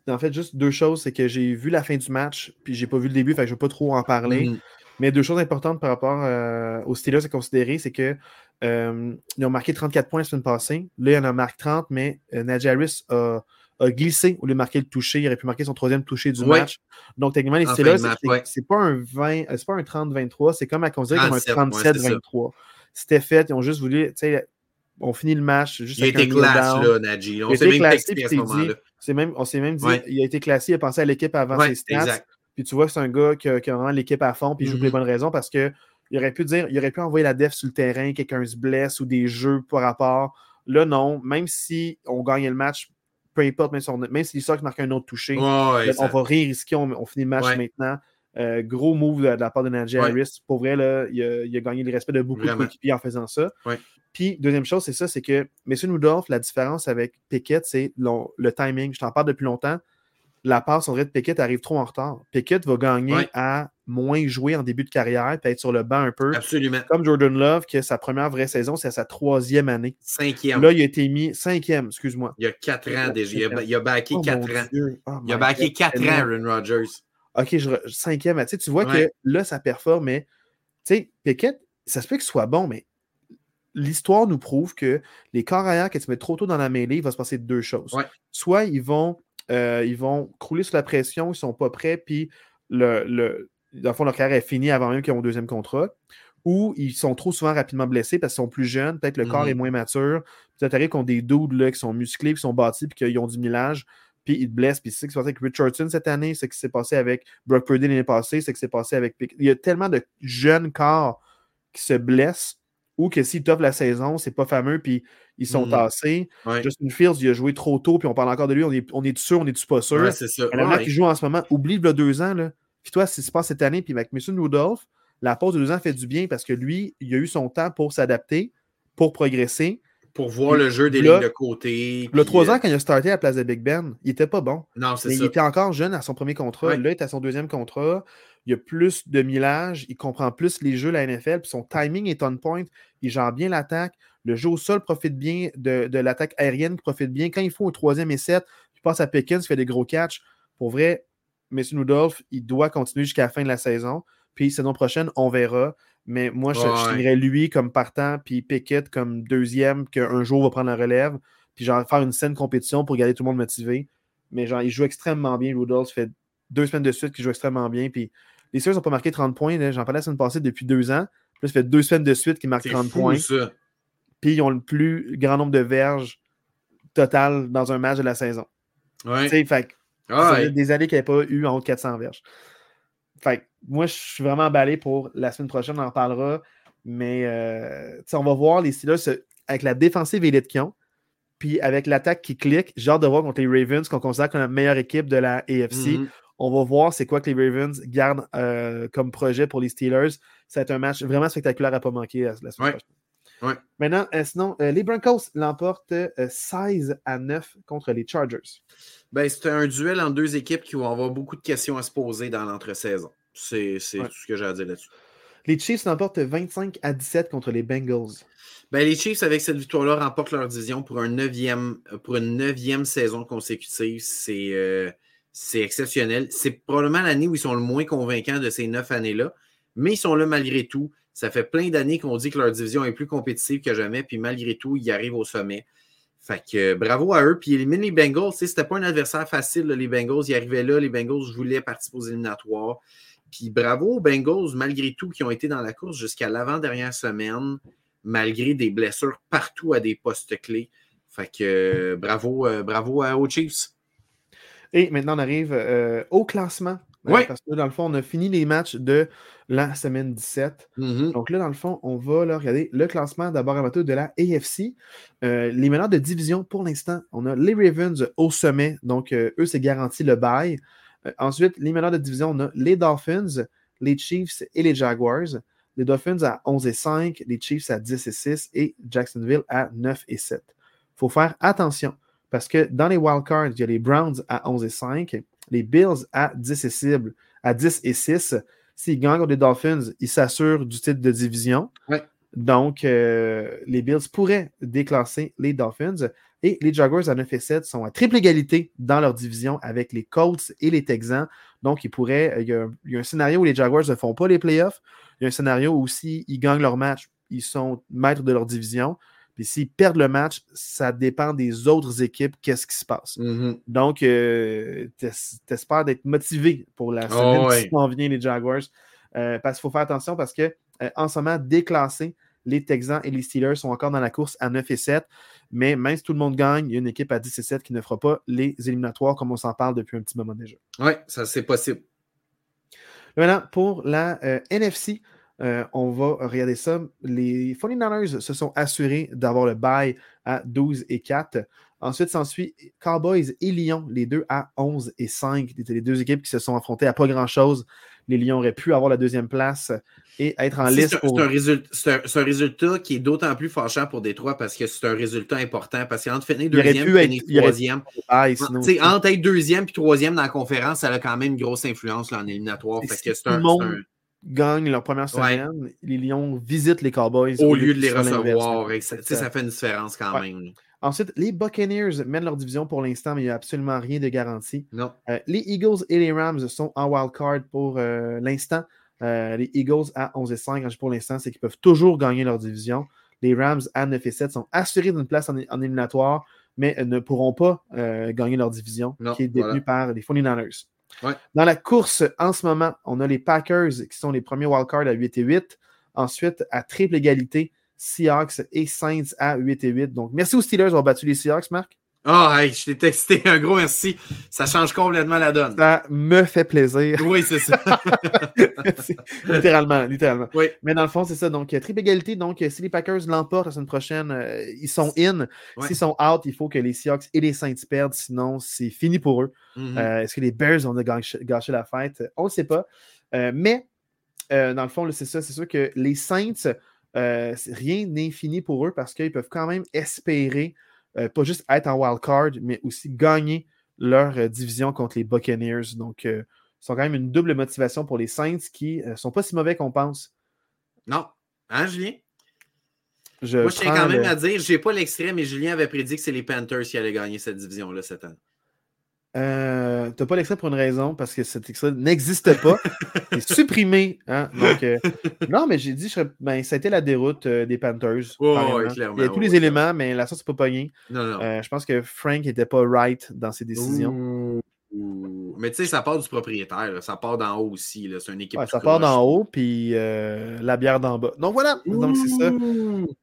en fait, juste deux choses, c'est que j'ai vu la fin du match, puis j'ai pas vu le début, fait que je ne vais pas trop en parler. Mm. Mais deux choses importantes par rapport euh, aux Steelers à considérer, c'est que euh, ils ont marqué 34 points la semaine passée. Là, il en a marqué 30, mais euh, Najaris a a glissé au lieu de marquer le toucher. Il aurait pu marquer son troisième toucher du match. Donc, techniquement, les Steelers, c'est pas un 20, euh, c'est pas un 30-23, c'est comme à considérer comme un 37-23. C'était fait, ils ont juste voulu, tu sais, on finit le match. Juste il a été classé, là, Nadji. On s'est même texté à ce moment-là. on s'est même dit, il a été classé, il a pensé à l'équipe avant ses stats. Puis tu vois que c'est un gars qui a, vraiment l'équipe à fond, puis il joue pour les mm-hmm. bonnes raisons parce que il aurait pu dire, il aurait pu envoyer la def sur le terrain, quelqu'un se blesse ou des jeux par rapport. Là, non, même si on gagnait le match peu importe, même si, on, même si marque un autre touché, on va risquer, on, finit le match maintenant. Euh, gros move de, la part de Najee Harris. Pour vrai, là, il, a, gagné le respect de beaucoup de coéquipiers en faisant ça. Puis, deuxième chose, c'est ça, c'est que M. Rudolph, la différence avec Pickett, c'est le, timing. Je t'en parle depuis longtemps. La passe en vrai de Pickett arrive trop en retard. Pickett va gagner à moins jouer en début de carrière, peut être sur le banc un peu. Absolument. Comme Jordan Love, qui a sa première vraie saison, c'est à sa troisième année. Cinquième. Là, il a été mis cinquième, excuse-moi. Il y a quatre ans déjà. Il a, backé oh quatre ans. Oh il a backé quatre ans, Aaron Rodgers. OK, je, cinquième. Tu, sais, tu vois que là, ça performe, mais tu sais, Pickett, ça se peut qu'il soit bon, mais l'histoire nous prouve que les corps arrière, quand tu mets trop tôt dans la mêlée, il va se passer deux choses. Soit ils vont, euh, ils vont crouler sous la pression, ils ne sont pas prêts, puis le, le, dans le fond, leur carrière est finie avant même qu'ils aient un deuxième contrat, ou ils sont trop souvent rapidement blessés parce qu'ils sont plus jeunes, peut-être le corps est mhm. moins mature, peut-être qu'ils ont des dudes là, qui sont musclés, qui sont bâtis, puis qu'ils ont du millage, puis ils te blessent. Puis c'est ce qui s'est passé avec Richardson cette année, c'est ce qui s'est passé avec Brock Purdy l'année passée, c'est ce qui s'est passé avec Il y a tellement de jeunes corps qui se blessent ou que s'ils t'offrent la saison, c'est pas fameux, puis ils sont mhm. tassés. Justin Fields, il a joué trop tôt, puis on parle encore de lui, on est, on est sûr, on est-tu pas sûr. Ouais, c'est ça. qui joue en ce moment, oublie le deux ans, là. Puis toi, si se passe cette année, puis avec Mason Rudolph, la pause de deux ans fait du bien parce que lui, il a eu son temps pour s'adapter, pour progresser. Pour voir le jeu des lignes de côté. Le trois ans, euh, quand il a starté à la place de Big Ben, il était pas bon. Non, c'est ça. Il était encore jeune à son premier contrat. Là, il est à son deuxième contrat. Il a plus de millage. Il comprend plus les jeux de la NFL. Puis son timing est on point. Il gère bien l'attaque. Le jeu au sol profite bien de, de l'attaque aérienne, profite bien. Quand il faut un troisième et sept, passe à Pickens, qui fait des gros catchs. Pour vrai, M. Rudolph, il doit continuer jusqu'à la fin de la saison. Puis saison prochaine, on verra. Mais moi, je, dirais lui comme partant, puis Pickett comme deuxième, qu'un jour va prendre la relève. Puis genre faire une saine compétition pour garder tout le monde motivé. Mais genre, il joue extrêmement bien. Rudolph fait deux semaines de suite qu'il joue extrêmement bien. Puis les Steelers n'ont pas marqué 30 points. J'en parlais la semaine passée depuis deux ans. Puis ça fait deux semaines de suite qu'ils marquent 30 points. Puis ils ont le plus grand nombre de verges total dans un match de la saison. Ouais. Fait ah des années qu'il n'y avait pas eu en haut de 400 verges. Fait moi, je suis vraiment emballé pour la semaine prochaine, on en parlera. Mais euh, on va voir les Steelers avec la défensive élite qu'ils ont, puis avec l'attaque qui clique. J'ai hâte de voir contre les Ravens, qu'on considère comme la meilleure équipe de la AFC. Mm-hmm. On va voir c'est quoi que les Ravens gardent euh, comme projet pour les Steelers. Ça va être un match vraiment spectaculaire à ne pas manquer la, semaine prochaine. Maintenant, euh, sinon, les Broncos l'emportent 16 à 9 contre les Chargers. Ben, c'est un duel en deux équipes qui vont avoir beaucoup de questions à se poser dans l'entre-saison. C'est tout ce que j'ai à dire là-dessus. Les Chiefs remportent 25 à 17 contre les Bengals. Ben, les Chiefs, avec cette victoire-là, remportent leur division pour, un pour une neuvième saison consécutive. Euh, c'est exceptionnel. C'est probablement l'année où ils sont le moins convaincants de ces neuf années-là, mais ils sont là malgré tout. Ça fait plein d'années qu'on dit que leur division est plus compétitive que jamais, puis malgré tout, ils arrivent au sommet. Fait que euh, bravo à eux. Puis ils éliminent les Bengals. C'était pas un adversaire facile, les Bengals. Ils arrivaient là. Les Bengals voulaient participer aux éliminatoires. Puis bravo aux Bengals, malgré tout, qui ont été dans la course jusqu'à l'avant-dernière semaine, malgré des blessures partout à des postes clés. Fait que euh, bravo, euh, bravo aux Chiefs. Et maintenant, on arrive au classement oui. Parce que dans le fond, on a fini les matchs de la semaine 17. Mm-hmm. Donc là, dans le fond, on va regarder le classement d'abord à de la AFC. Euh, les meneurs de division, pour l'instant, on a les Ravens au sommet. Donc, euh, eux, c'est garanti le bail. Euh, ensuite, les meneurs de division, on a les Dolphins, les Chiefs et les Jaguars. Les Dolphins à 11 et 5, les Chiefs à 10 et 6 et Jacksonville à 9 et 7. Il faut faire attention parce que dans les wildcards, il y a les Browns à 11 et 5, les Bills à 10 et, cible, à 10 et 6. S'ils gagnent contre les Dolphins, ils s'assurent du titre de division. Donc, euh, les Bills pourraient déclasser les Dolphins. Et les Jaguars à 9 et 7 sont à triple égalité dans leur division avec les Colts et les Texans. Donc, ils pourraient, il y, a, il y a un scénario où les Jaguars ne font pas les playoffs. Il y a un scénario où s'ils gagnent leur match, ils sont maîtres de leur division. Puis s'ils perdent le match, ça dépend des autres équipes, qu'est-ce qui se passe. Mm-hmm. Donc, euh, t'espères d'être motivé pour la oh, semaine qui s'en vient, les Jaguars. Euh, parce qu'il faut faire attention parce que euh, en ce moment, déclassés, les Texans et les Steelers sont encore dans la course à 9 et 7. Mais même si tout le monde gagne, il y a une équipe à 10 et 7 qui ne fera pas les éliminatoires comme on s'en parle depuis un petit moment déjà. Oui, ça c'est possible. Maintenant, pour la NFC, euh, on va regarder ça. Les 49ers se sont assurés d'avoir le bail à 12 et 4. Ensuite, s'ensuit Cowboys et Lions, les deux à 11 et 5. C'était les deux équipes qui se sont affrontées à pas grand-chose. Les Lions auraient pu avoir la deuxième place et être en liste. C'est un, résultat qui est d'autant plus fâchant pour Détroit parce que c'est un résultat important. Parce qu'entre finir deuxième et troisième, entre être deuxième et troisième dans la conférence, ça a quand même une grosse influence là, en éliminatoire. Parce que c'est un, gagnent leur première semaine, les Lions visitent les Cowboys. Au lieu de les recevoir. Ça, ça fait une différence quand même. Ensuite, les Buccaneers mènent leur division pour l'instant, mais il n'y a absolument rien de garanti. Non. Euh, les Eagles et les Rams sont en wild card pour euh, l'instant. Euh, les Eagles à 11 et 5, pour l'instant, c'est qu'ils peuvent toujours gagner leur division. Les Rams à 9 et 7 sont assurés d'une place en, éliminatoire, mais ne pourront pas gagner leur division, qui est détenue par les 49ers. Dans la course, en ce moment, on a les Packers qui sont les premiers wildcards à 8 et 8. Ensuite, à triple égalité, Seahawks et Saints à 8 et 8. Donc, merci aux Steelers d'avoir battu les Seahawks, Marc. Oh, hey, je t'ai texté. Un gros merci. Ça change complètement la donne. Ça me fait plaisir. Oui, c'est ça. littéralement, littéralement. Oui. Mais dans le fond, c'est ça. Donc, triple égalité. Donc, si les Packers l'emportent la semaine prochaine, euh, ils sont in. S'ils sont out, il faut que les Seahawks et les Saints perdent. Sinon, c'est fini pour eux. Mm-hmm. Euh, est-ce que les Bears vont gâcher, la fête? On ne sait pas. Euh, mais, dans le fond, c'est ça. C'est sûr que les Saints, rien n'est fini pour eux parce qu'ils peuvent quand même espérer euh, pas juste être en wild card, mais aussi gagner leur euh, division contre les Buccaneers. Donc, euh, sont quand même une double motivation pour les Saints qui ne sont pas si mauvais qu'on pense. Non. Hein, Julien? Moi, je tiens quand même à dire, je n'ai pas l'extrait, mais Julien avait prédit que c'est les Panthers qui allaient gagner cette division-là cette année. Euh, t'as pas l'extrait pour une raison, parce que cet extrait n'existe pas. C'est supprimé. Hein? Donc, euh, non, mais j'ai dit, ben, ça a été la déroute euh, des Panthers. Il y a tous les éléments, mais la sauce c'est pas pogné. je pense que Frank n'était pas right dans ses décisions. Mais tu sais, ça part du propriétaire, ça part d'en haut aussi. C'est une équipe. ça part d'en haut, puis euh, la bière d'en bas. Donc voilà, donc c'est ça.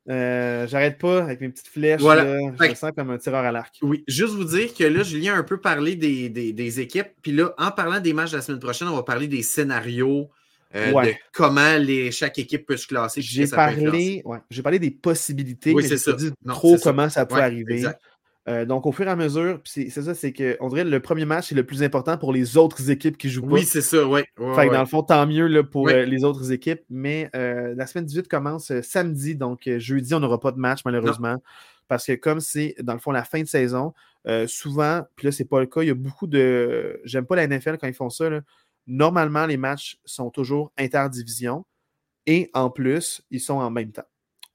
Euh, j'arrête pas avec mes petites flèches. Voilà. je me sens comme un tireur à l'arc. Oui, juste vous dire que là, Julien a un peu parlé des, des, équipes. Puis là, en parlant des matchs de la semaine prochaine, on va parler des scénarios. Euh, de comment les, chaque équipe peut se classer. J'ai parlé, ouais, parlé des possibilités, mais je dit trop comment ça, peut arriver. Exact. Euh, donc, au fur et à mesure, c'est ça, c'est qu'on dirait que le premier match est le plus important pour les autres équipes qui jouent pas. Oui, c'est ça, oui. fait dans le fond, tant mieux là, pour euh, les autres équipes. Mais euh, la semaine 18 commence samedi, donc jeudi, on n'aura pas de match, malheureusement. Parce que comme c'est, dans le fond, la fin de saison, souvent, puis là, c'est pas le cas, il y a beaucoup de. J'aime pas la NFL quand ils font ça. Normalement, les matchs sont toujours interdivision et en plus, ils sont en même temps.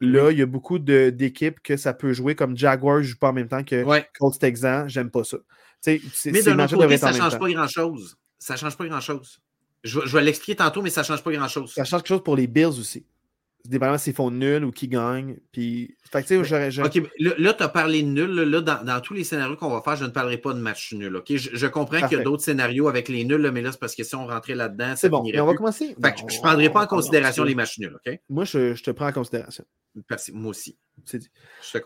Là, il y a beaucoup d'équipes que ça peut jouer comme Jaguars ne joue pas en même temps que ouais. Colts Texans. J'aime pas ça. mais de l'autre côté, ça ne change pas grand-chose. Ça ne change pas grand-chose. Je, vais l'expliquer tantôt, mais ça ne change pas grand-chose. Ça change quelque chose pour les Bills aussi dépendamment s'ils font nul ou qui gagne. Puis, fait que, j'aurais, OK, là, tu as parlé de nul. Là, dans, tous les scénarios qu'on va faire, je ne parlerai pas de match nul. OK? Je, comprends qu'il y a d'autres scénarios avec les nuls, mais là, c'est parce que si on rentrait là-dedans, c'est bon. on va commencer. Fait je ne prendrai pas en considération les matchs nuls. OK? Moi, je, te prends en considération. Moi aussi. C'est dit.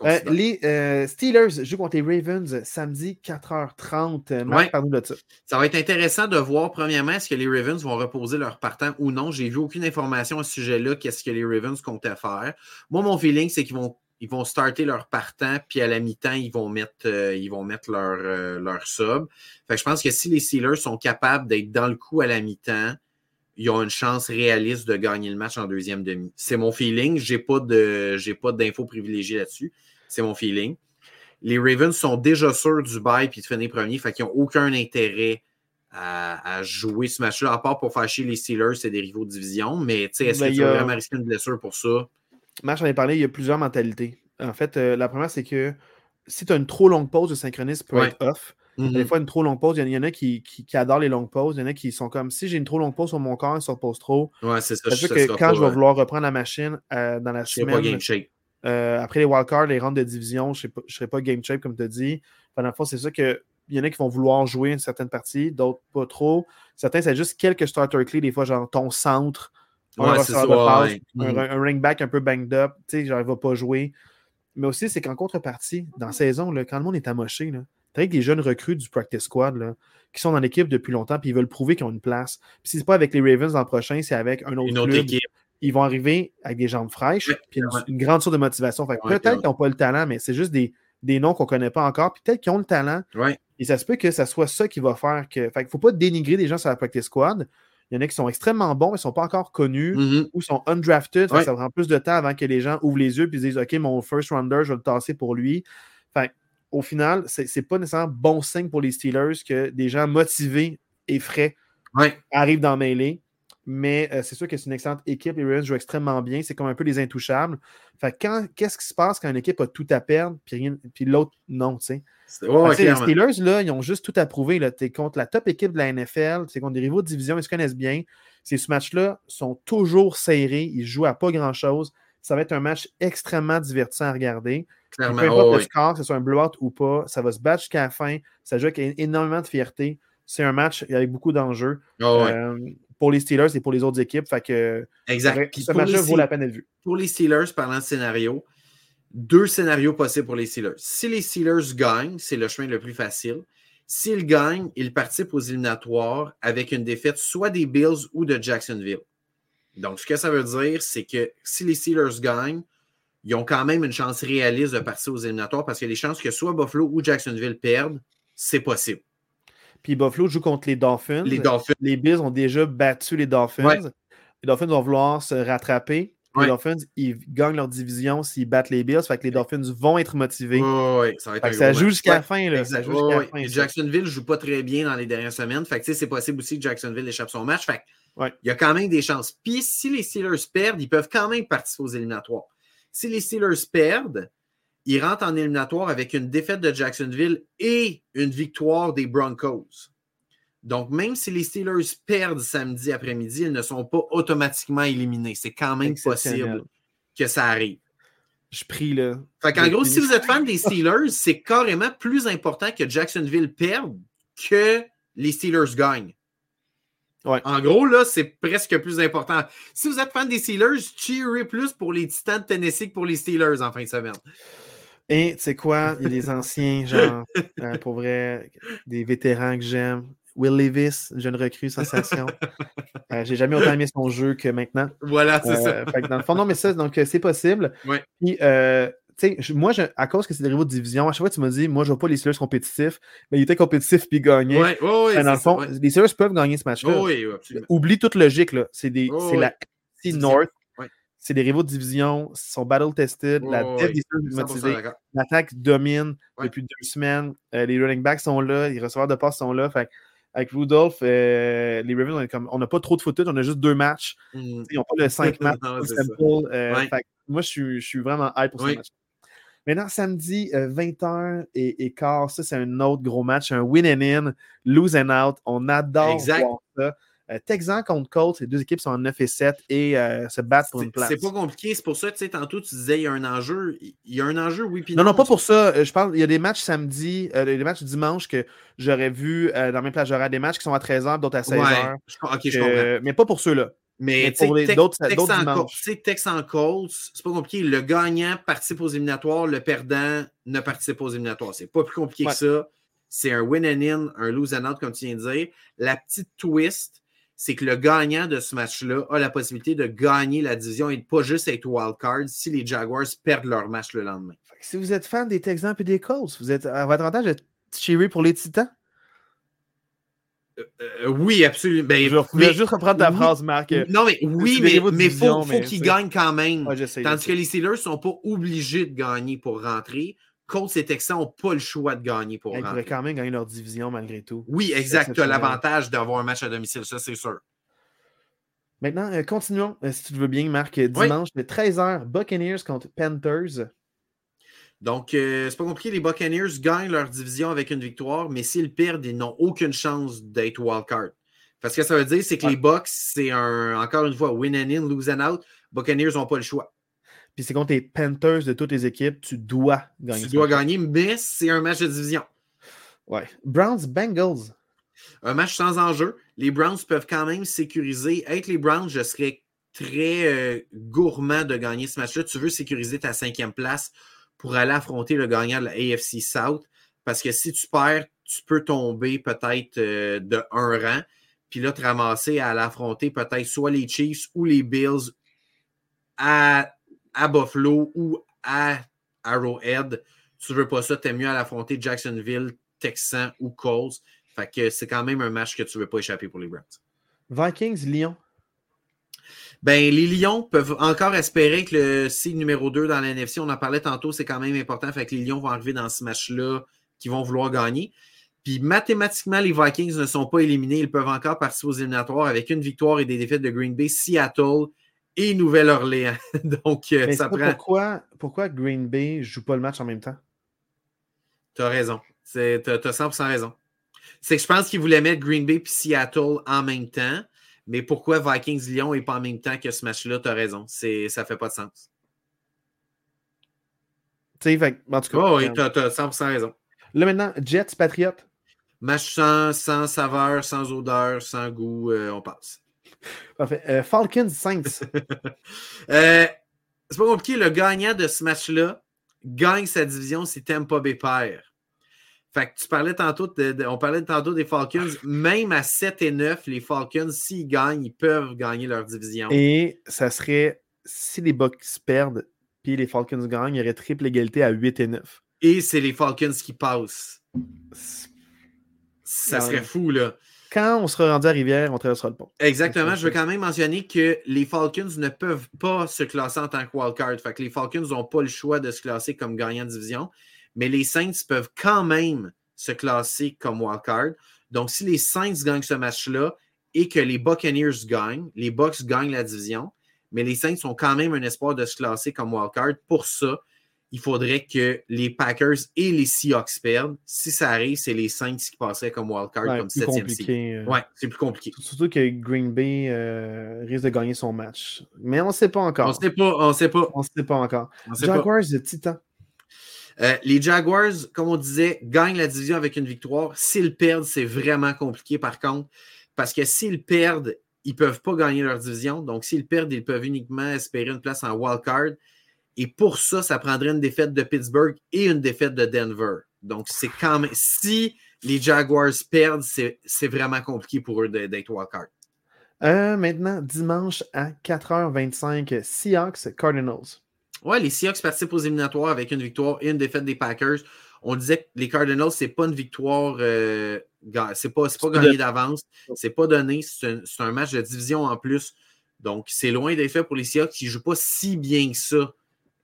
Euh, les euh, Steelers jouent contre les Ravens samedi 4h30. Marc, parle-nous de ça. Ça va être intéressant de voir, premièrement, est-ce que les Ravens vont reposer leur partant ou non. J'ai vu aucune information à ce sujet-là, qu'est-ce que les Ravens comptaient faire. Moi, mon feeling, c'est qu'ils vont ils vont starter leur partant, puis à la mi-temps, ils vont mettre, euh, ils vont mettre leur, leur sub. Fait que je pense que si les Steelers sont capables d'être dans le coup à la mi-temps, ils ont une chance réaliste de gagner le match en deuxième demi. C'est mon feeling. Je n'ai pas d'infos privilégiées là-dessus. C'est mon feeling. Les Ravens sont déjà sûrs du bail puis de finir premier, fait qu'ils n'ont aucun intérêt à, jouer ce match-là, à part pour faire chier les Steelers, c'est des rivaux de division. Mais est-ce que ben, tu vas vraiment risquer une blessure pour ça? Match, j'en ai parlé, il y a plusieurs mentalités. En fait, euh, la première, c'est que si tu as une trop longue pause, de synchronisme peut être off. Des mhm. fois, une trop longue pause, il y, en a qui, adorent les longues pauses. Il y en a qui sont comme si j'ai une trop longue pause sur mon corps, il se repose trop. Ouais, c'est ça. Ça que quand je vais vouloir reprendre la machine euh, dans la semaine. Pas game shape. Euh, après les wildcards, les rounds de division, je ne serai pas game shape, comme tu as dit. Pendant c'est ça que il y en a qui vont vouloir jouer une certaine partie, d'autres pas trop. Certains, c'est juste quelques starter clés, des fois, genre ton centre, un, un, ring back un peu banged up, tu sais, genre, il va pas jouer. Mais aussi, c'est qu'en contrepartie, dans la saison, quand le monde est amoché, là, avec des jeunes recrues du practice squad là, qui sont dans l'équipe depuis longtemps puis ils veulent prouver qu'ils ont une place. Puis si c'est pas avec les Ravens l'an prochain, c'est avec un autre, club. Équipe. Ils vont arriver avec des jambes fraîches puis une, grande source de motivation. peut-être qu'ils n'ont pas le talent, mais c'est juste des, des noms qu'on ne connaît pas encore. Puis peut-être qu'ils ont le talent. Et ça se peut que ça soit ça qui va faire que. Fait ne faut pas dénigrer des gens sur la practice squad. Il y en a qui sont extrêmement bons, mais ne sont pas encore connus mm-hmm. ou sont undrafted. Ça prend plus de temps avant que les gens ouvrent les yeux et disent OK, mon first rounder, je vais le tasser pour lui. Fait au final, ce n'est pas nécessairement bon signe pour les Steelers que des gens motivés et frais arrivent dans Melee. Mais euh, c'est sûr que c'est une excellente équipe. Les Ravens jouent extrêmement bien. C'est comme un peu les intouchables. Fait qu'est-ce qui se passe quand une équipe a tout à perdre puis, puis l'autre non, tu sais? les Steelers, là, ils ont juste tout à prouver. Tu es contre la top équipe de la NFL, c'est contre des rivaux de division, ils se connaissent bien. Ces matchs-là sont toujours serrés, ils jouent à pas grand-chose. Ça va être un match extrêmement divertissant à regarder. Clairement. Peu importe oh, le score, que ce soit un blowout ou pas, ça va se battre jusqu'à la fin. Ça joue avec énormément de fierté. C'est un match avec beaucoup d'enjeux oh, euh, pour les Steelers et pour les autres équipes. Fait que, exact. ce match-là vaut la peine d'être vu. Pour les Steelers, parlant de scénario, deux scénarios possibles pour les Steelers. Si les Steelers gagnent, c'est le chemin le plus facile. S'ils gagnent, ils participent aux éliminatoires avec une défaite soit des Bills ou de Jacksonville. Donc, ce que ça veut dire, c'est que si les Steelers gagnent, ils ont quand même une chance réaliste de partir aux éliminatoires parce que les chances que soit Buffalo ou Jacksonville perdent, c'est possible. Puis Buffalo joue contre les Dolphins. Les Dolphins. Les Bills ont déjà battu les Dolphins. Les Dolphins vont vouloir se rattraper. Les Dolphins, ils gagnent leur division s'ils battent les Bills. Fait que les Dolphins vont être motivés. Oui, ça, va ça joue jusqu'à la fin. Là. Ça joue la fin. Jacksonville ne joue pas très bien dans les dernières semaines. Fait que c'est possible aussi que Jacksonville échappe son match. Fait il y a quand même des chances. Puis si les Steelers perdent, ils peuvent quand même participer aux éliminatoires. Si les Steelers perdent, ils rentrent en éliminatoire avec une défaite de Jacksonville et une victoire des Broncos. Donc, même si les Steelers perdent samedi après-midi, ils ne sont pas automatiquement éliminés. C'est quand même possible que ça arrive. Je prie, là. Fait qu'en gros, si vous êtes fan des Steelers, c'est carrément plus important que Jacksonville perde que les Steelers gagnent. En gros, là, c'est presque plus important. Si vous êtes fan des Steelers, cheerez plus pour les Titans de Tennessee que pour les Steelers en fin de semaine. Et tu sais quoi? Il y a des anciens, genre, euh, pour vrai, des vétérans que j'aime. Will Levis, jeune recrue, sensation. euh, J'ai jamais autant aimé son jeu que maintenant. Voilà, c'est ça. Euh, dans le fond, non, mais ça, donc c'est possible. Ouais. Puis, euh, moi, je, à cause que c'est des rivaux de division, à chaque fois tu m'as dit, moi, je vois pas les Steelers compétitifs, mais ils étaient compétitifs puis gagnaient. Ouais, dans le fond, les Steelers peuvent gagner ce match-là. oui, Oublie toute logique, là. C'est la FC North. C'est des rivaux de division, ils sont battle-tested. la tête des Steelers est motivée. L'attaque domine depuis deux semaines. Euh, les running backs sont là, les receveurs de passe sont là. Fait avec Rudolph, euh, les Ravens, on n'a pas trop de footage, on a juste deux matchs. Mm. Ils n'ont pas le cinq matchs. euh, moi, je suis, je suis vraiment hype pour ce match. Maintenant, samedi, 20h euh, et, quart, ça, c'est un autre gros match, un win and in, lose and out. On adore voir ça. Euh, Texan contre Colts, les deux équipes sont en 9 et 7 et euh, se battent pour une place. C'est pas compliqué, c'est pour ça, tu sais, tantôt tu disais il y a un enjeu. Il y a un enjeu, oui, puis non. Non, pas pour ça. Je parle, il y a des matchs samedi, euh, des matchs dimanche que j'aurais vu dans mes plages J'aurais des matchs qui sont à 13h, d'autres à 16h. ok, je comprends. Mais pas pour ceux-là. Mais, pour les d'autres dimanches. Tu sais, Texan Colts, c'est pas compliqué. Le gagnant participe aux éliminatoires, le perdant ne participe aux éliminatoires. C'est pas plus compliqué que ça. C'est un win and in, un lose and out, comme tu viens de dire. La petite twist, c'est que le gagnant de ce match-là a la possibilité de gagner la division et de pas juste être wildcard si les Jaguars perdent leur match le lendemain. Si vous êtes fan des Texans et des Colts, vous êtes à votre avantage de cheerer pour les Titans? Euh, euh, oui, absolument. Ben, je vais juste reprendre ta phrase, Marc. Non, mais oui, mais il faut, qu'ils gagnent quand même. Tandis que les Steelers ne sont pas obligés de gagner pour rentrer. Colts et Texans n'ont pas le choix de gagner pour rentrer. Ils pourraient quand même gagner leur division malgré tout. Oui, exact. Tu as l'avantage d'avoir un match à domicile, ça, c'est sûr. Maintenant, euh, continuons, si tu veux bien, Marc. Dimanche, de 13h, Buccaneers contre Panthers. Donc, euh, c'est pas compliqué. Les Buccaneers gagnent leur division avec une victoire, mais s'ils perdent, ils n'ont aucune chance d'être wildcard. Parce que ça veut dire, c'est que les Bucks, c'est un, encore une fois, win and in, lose and out. Buccaneers n'ont pas le choix. Puis c'est contre les Panthers de toutes les équipes, tu dois gagner. Tu dois gagner, mais c'est un match de division. Ouais. Browns-Bengals. Un match sans enjeu. Les Browns peuvent quand même sécuriser. Être les Browns, je serais très euh, gourmand de gagner ce match-là. Tu veux sécuriser ta cinquième place pour aller affronter le gagnant de la AFC South. Parce que si tu perds, tu peux tomber peut-être euh, de un rang, puis là, te ramasser à l'affronter peut-être soit les Chiefs ou les Bills à, à Buffalo ou à Arrowhead. Tu veux pas ça, tu es mieux à l'affronter Jacksonville, Texan ou Colts. Fait que c'est quand même un match que tu veux pas échapper pour les Browns. Vikings, Lyon ben, les Lions peuvent encore espérer que le seed numéro 2 dans la NFC, on en parlait tantôt, c'est quand même important. Fait que les Lions vont arriver dans ce match-là, qui vont vouloir gagner. Puis mathématiquement, les Vikings ne sont pas éliminés. Ils peuvent encore participer aux éliminatoires avec une victoire et des défaites de Green Bay, Seattle et Nouvelle-Orléans. Donc, euh, ça prend. Pourquoi, pourquoi Green Bay ne joue pas le match en même temps? Tu as raison. Tu as, 100% raison. C'est que je pense qu'ils voulaient mettre Green Bay et Seattle en même temps. Mais pourquoi Vikings-Lyon et pas en même temps que ce match-là? Tu as raison. Ça ne fait pas de sens. Tu sais, en tout cas. Oh, oui, tu as, 100% raison. Là maintenant, Jets, Patriot. Match sans, sans saveur, sans odeur, sans goût, euh, on passe. Parfait. Euh, Falcons, Saints. euh, c'est pas compliqué. Le gagnant de ce match-là gagne sa division si Tampa Bay perd. Fait que tu parlais tantôt, de, on parlait tantôt des Falcons. Même à 7 et 9, les Falcons, s'ils gagnent, ils peuvent gagner leur division. Et ça serait, si les Bucks perdent, puis les Falcons gagnent, il y aurait triple égalité à 8 et 9. Et c'est les Falcons qui passent. Ça serait fou, là. Quand on sera rendu à Rivière, on traversera le pont. Exactement. Je veux quand même mentionner que les Falcons ne peuvent pas se classer en tant que wildcard. Fait que les Falcons n'ont pas le choix de se classer comme gagnant de division mais les Saints peuvent quand même se classer comme wildcard. Donc, si les Saints gagnent ce match-là et que les Buccaneers gagnent, les Bucks gagnent la division, mais les Saints ont quand même un espoir de se classer comme wildcard. Pour ça, il faudrait que les Packers et les Seahawks perdent. Si ça arrive, c'est les Saints qui passeraient comme wildcard, comme septième seed. euh, Ouais, c'est plus compliqué. Surtout que Green Bay euh, risque de gagner son match. Mais on ne sait pas encore. On sait pas, on sait pas. On ne sait pas encore. Jaguars de Titan. Euh, les Jaguars, comme on disait, gagnent la division avec une victoire. S'ils perdent, c'est vraiment compliqué par contre, parce que s'ils perdent, ils ne peuvent pas gagner leur division. Donc, s'ils perdent, ils peuvent uniquement espérer une place en wild card. Et pour ça, ça prendrait une défaite de Pittsburgh et une défaite de Denver. Donc, c'est quand même. Si les Jaguars perdent, c'est vraiment compliqué pour eux d'être wild card. Euh, maintenant, dimanche à 4h25, Seahawks Cardinals. Ouais, les Seahawks participent aux éliminatoires avec une victoire et une défaite des Packers. On disait que les Cardinals, c'est pas une victoire, euh, c'est pas, pas gagné d'avance, c'est pas donné, c'est un, un, match de division en plus. Donc, c'est loin d'être fait pour les Seahawks qui ne jouent pas si bien que ça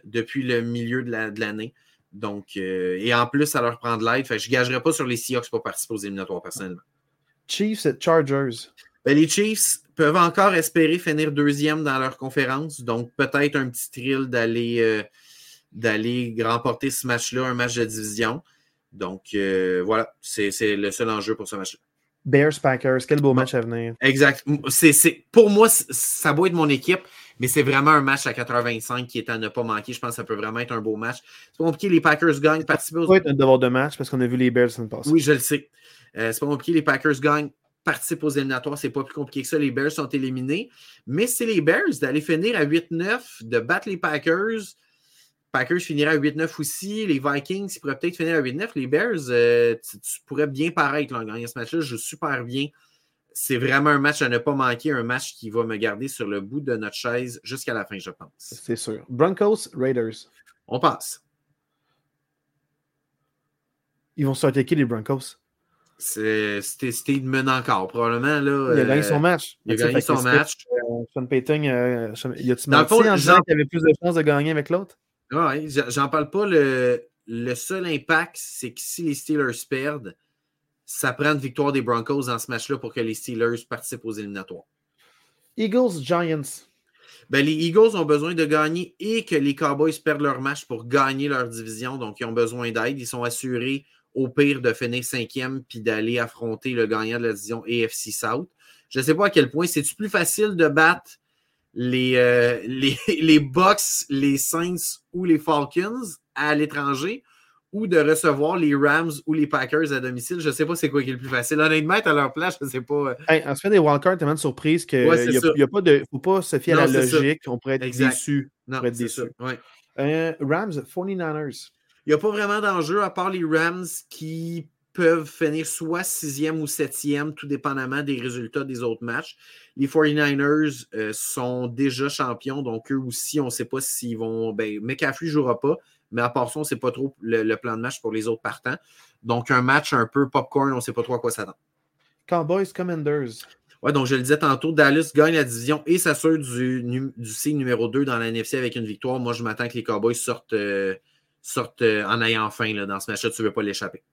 depuis le milieu de l'année. La, Donc, euh, et en plus, ça leur prend de l'aide. Je ne gagerais pas sur les Seahawks pour participer aux éliminatoires personnellement. Chiefs Chargers. Ben, les Chiefs peuvent encore espérer finir deuxième dans leur conférence. Donc, peut-être un petit thrill d'aller euh, d'aller remporter ce match-là, un match de division. Donc, euh, voilà, c'est le seul enjeu pour ce match-là. Bears Packers, quel beau match à venir. Exact. C'est pour moi, ça doit être mon équipe, mais c'est vraiment un match à 85 qui est à ne pas manquer. Je pense que ça peut vraiment être un beau match. C'est pas compliqué, les Packers gagnent. Ça peut être un devoir de match parce qu'on a vu les Bears l'année passée. Oui, je le sais. Euh, c'est pas compliqué, les Packers gagnent participent aux éliminatoires. C'est pas plus compliqué que ça. Les Bears sont éliminés. Mais c'est les Bears d'aller finir à 8-9, de battre les Packers. Packers finiraient à 8-9 aussi. Les Vikings, ils pourraient peut-être finir à 8-9. Les Bears, euh, tu, tu, pourrais bien paraître là, en gagnant ce match-là. Je joue super bien. C'est vraiment un match à ne pas manquer, un match qui va me garder sur le bout de notre chaise jusqu'à la fin, je pense. C'est sûr. Broncos, Raiders. On passe. Ils vont se qui les Broncos? C'est Steedman encore, probablement. Là, il a gagné son match. Il a gagné son match. Euh, Sean Payton, euh, il a-tu menti en disant qu'il avait plus de chances de gagner avec l'autre? Oui, j'en parle pas. Le, le seul impact, c'est que si les Steelers perdent, ça prend une victoire des Broncos dans ce match-là pour que les Steelers participent aux éliminatoires. Eagles, Giants. Ben, les Eagles ont besoin de gagner et que les Cowboys perdent leur match pour gagner leur division. Donc, ils ont besoin d'aide. Ils sont assurés au pire de finir cinquième puis d'aller affronter le gagnant de la division AFC South. Je ne sais pas à quel point c'est-tu plus facile de battre les, euh, les, les Bucks, les Saints ou les Falcons à l'étranger ou de recevoir les Rams ou les Packers à domicile? Je ne sais pas c'est quoi qui est le plus facile. Honnêtement, à leur place, je ne sais pas. Hey, en se fait des wildcards, tellement de surprise qu'il ouais, ne a pas de. faut pas se fier non, à la logique. Ça. On pourrait être exact. déçu. Non, on pourrait être déçu. Ouais. Euh, Rams, 49ers. Il n'y a pas vraiment d'enjeu à part les Rams qui peuvent finir soit sixième ou septième, tout dépendamment des résultats des autres matchs. Les 49ers euh, sont déjà champions, donc eux aussi, on ne sait pas s'ils vont. Ben, McCaffrey ne jouera pas, mais à part ça, on ne sait pas trop le, le, plan de match pour les autres partants. Donc, un match un peu popcorn, on ne sait pas trop à quoi s'attendre. Cowboys Commanders. Ouais, donc je le disais tantôt, Dallas gagne la division et s'assure du, du C numéro 2 dans la NFC avec une victoire. Moi, je m'attends que les Cowboys sortent, euh, sortent euh, en ayant faim là, dans ce match-là. Tu ne veux pas l'échapper.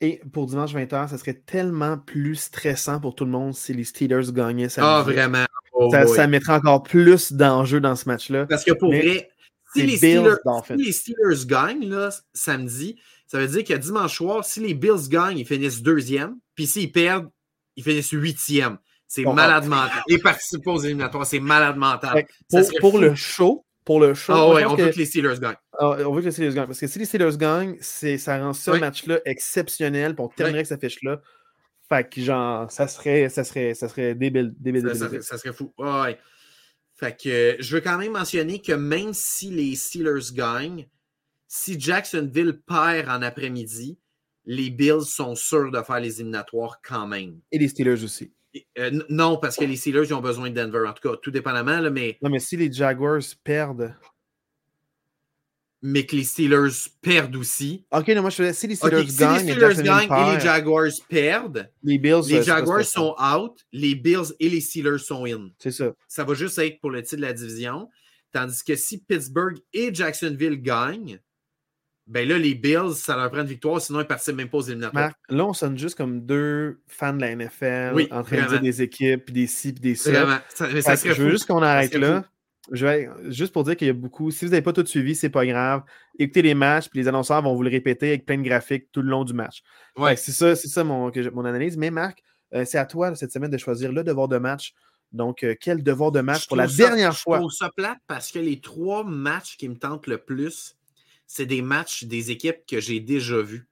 Et pour dimanche 20h, ça serait tellement plus stressant pour tout le monde si les Steelers gagnaient. Ah, vraiment. Oh, ça, mettrait encore plus d'enjeux dans ce match-là. Parce que pour Mais vrai, si les, Steelers, si les, Steelers, gagnent là, samedi, ça veut dire que dimanche soir, si les Bills gagnent, ils finissent deuxième. Puis s'ils perdent, ils finissent huitième. C'est bon, malade bon. mental. Et participer aux éliminatoires, c'est malade mental. Pour, pour le show, pour le show. Ah ouais, on que... veut que les Steelers gagnent. Ah, on veut que les Steelers gagnent. Parce que si les Steelers gagnent, ça rend ce oui. match-là exceptionnel. Puis on terminerait oui. avec cette affiche-là. Fait que genre, ça serait, ça serait, ça serait débile, débile, ça, débile, ça, serait fou. Oh, ouais. Fait que euh, je veux quand même mentionner que même si les Steelers gagnent, si Jacksonville perd en après-midi, les Bills sont sûrs de faire les éliminatoires quand même. Et les Steelers aussi. Euh, non, parce que les Steelers ils ont besoin de Denver, en tout cas, tout dépendamment. Là, mais... Non, mais si les Jaguars perdent. Mais que les Steelers perdent aussi. Ok, non, moi je faisais si les Steelers okay, gagnent. Si les Steelers gagnent et les Jaguars perdent, les, Bills, les Jaguars sont out, les Bills et les Steelers sont in. C'est ça. Ça va juste être pour le titre de la division. Tandis que si Pittsburgh et Jacksonville gagnent, ben là, les Bills, ça leur prend une victoire, sinon ils ne participent même pas aux éliminatoires. Marc, là, on sonne juste comme deux fans de la NFL oui, en train vraiment. de dire des équipes, puis des ci, puis des ça. Vraiment. Ça, mais ça je veux juste qu'on arrête là. je vais, juste pour dire qu'il y a beaucoup. Si vous n'avez pas tout suivi, c'est pas grave. Écoutez les matchs, puis les annonceurs vont vous le répéter avec plein de graphiques tout le long du match. Ouais. C'est ça, c'est ça mon, mon, analyse. Mais Marc, euh, c'est à toi cette semaine de choisir le devoir de match. Donc, euh, quel devoir de match pour la dernière fois? Je trouve ça plate parce que les trois matchs qui me tentent le plus, c'est des matchs des équipes que j'ai déjà vus.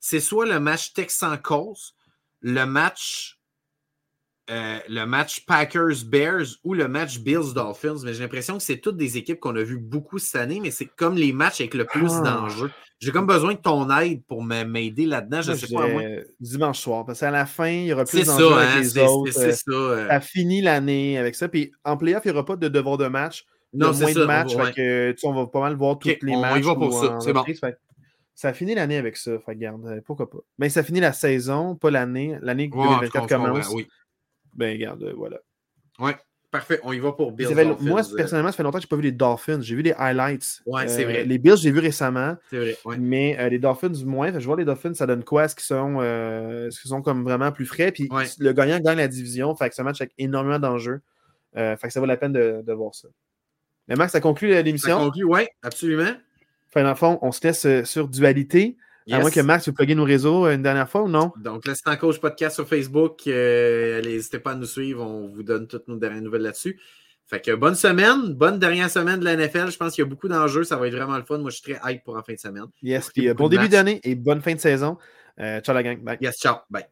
C'est soit le match Texan-Colts, le match euh, le match Packers-Bears ou le match Bills-Dolphins, mais j'ai l'impression que c'est toutes des équipes qu'on a vues beaucoup cette année, mais c'est comme les matchs avec le plus ah. d'enjeux. J'ai comme besoin de ton aide pour m'aider là-dedans. Je sais pas, moi. Dimanche soir, parce qu'à la fin, il y aura plus d'enjeux avec hein, les autres. C'est ça. Euh. Ça finit l'année avec ça. Puis en playoff, il n'y aura pas de devoir de match. Non, c'est ça. De match, on va pas mal voir tous les matchs. On y va pour ça. C'est bon. ça finit l'année avec ça. Fait, garde, euh, pourquoi pas. Mais ça finit la saison, pas l'année. L'année 2024 commence. oui. Ben, regarde, euh, voilà. Ouais. Parfait, on y va pour Bills. moi, euh. personnellement, ça fait longtemps que je n'ai pas vu les Dolphins. J'ai vu les highlights. Ouais, c'est vrai. Les Bills, j'ai vu récemment. C'est vrai. Ouais. Mais les Dolphins, moins. je vois les Dolphins, ça donne quoi? Est-ce qu'ils sont, sont comme vraiment plus frais? Puis le gagnant gagne la division. Fait que ce match avec énormément d'enjeux. fait que ça vaut la peine de, de voir ça. Mais Max, ça conclut l'émission. Ça conclut, oui, absolument. Fait dans le fond, on se laisse sur dualité. À moins que Max vous plugger nos réseaux une dernière fois ou non? Donc, l'instant coach podcast sur Facebook. Euh, n'hésitez pas à nous suivre. On vous donne toutes nos dernières nouvelles là-dessus. Fait que bonne semaine, bonne dernière semaine de la NFL. Je pense qu'il y a beaucoup d'enjeux. Ça va être vraiment le fun. Moi, je suis très hype pour en fin de semaine. Yes, puis euh, bon début d'année et bonne fin de saison. Euh, ciao la gang. Bye. Yes, ciao. Bye.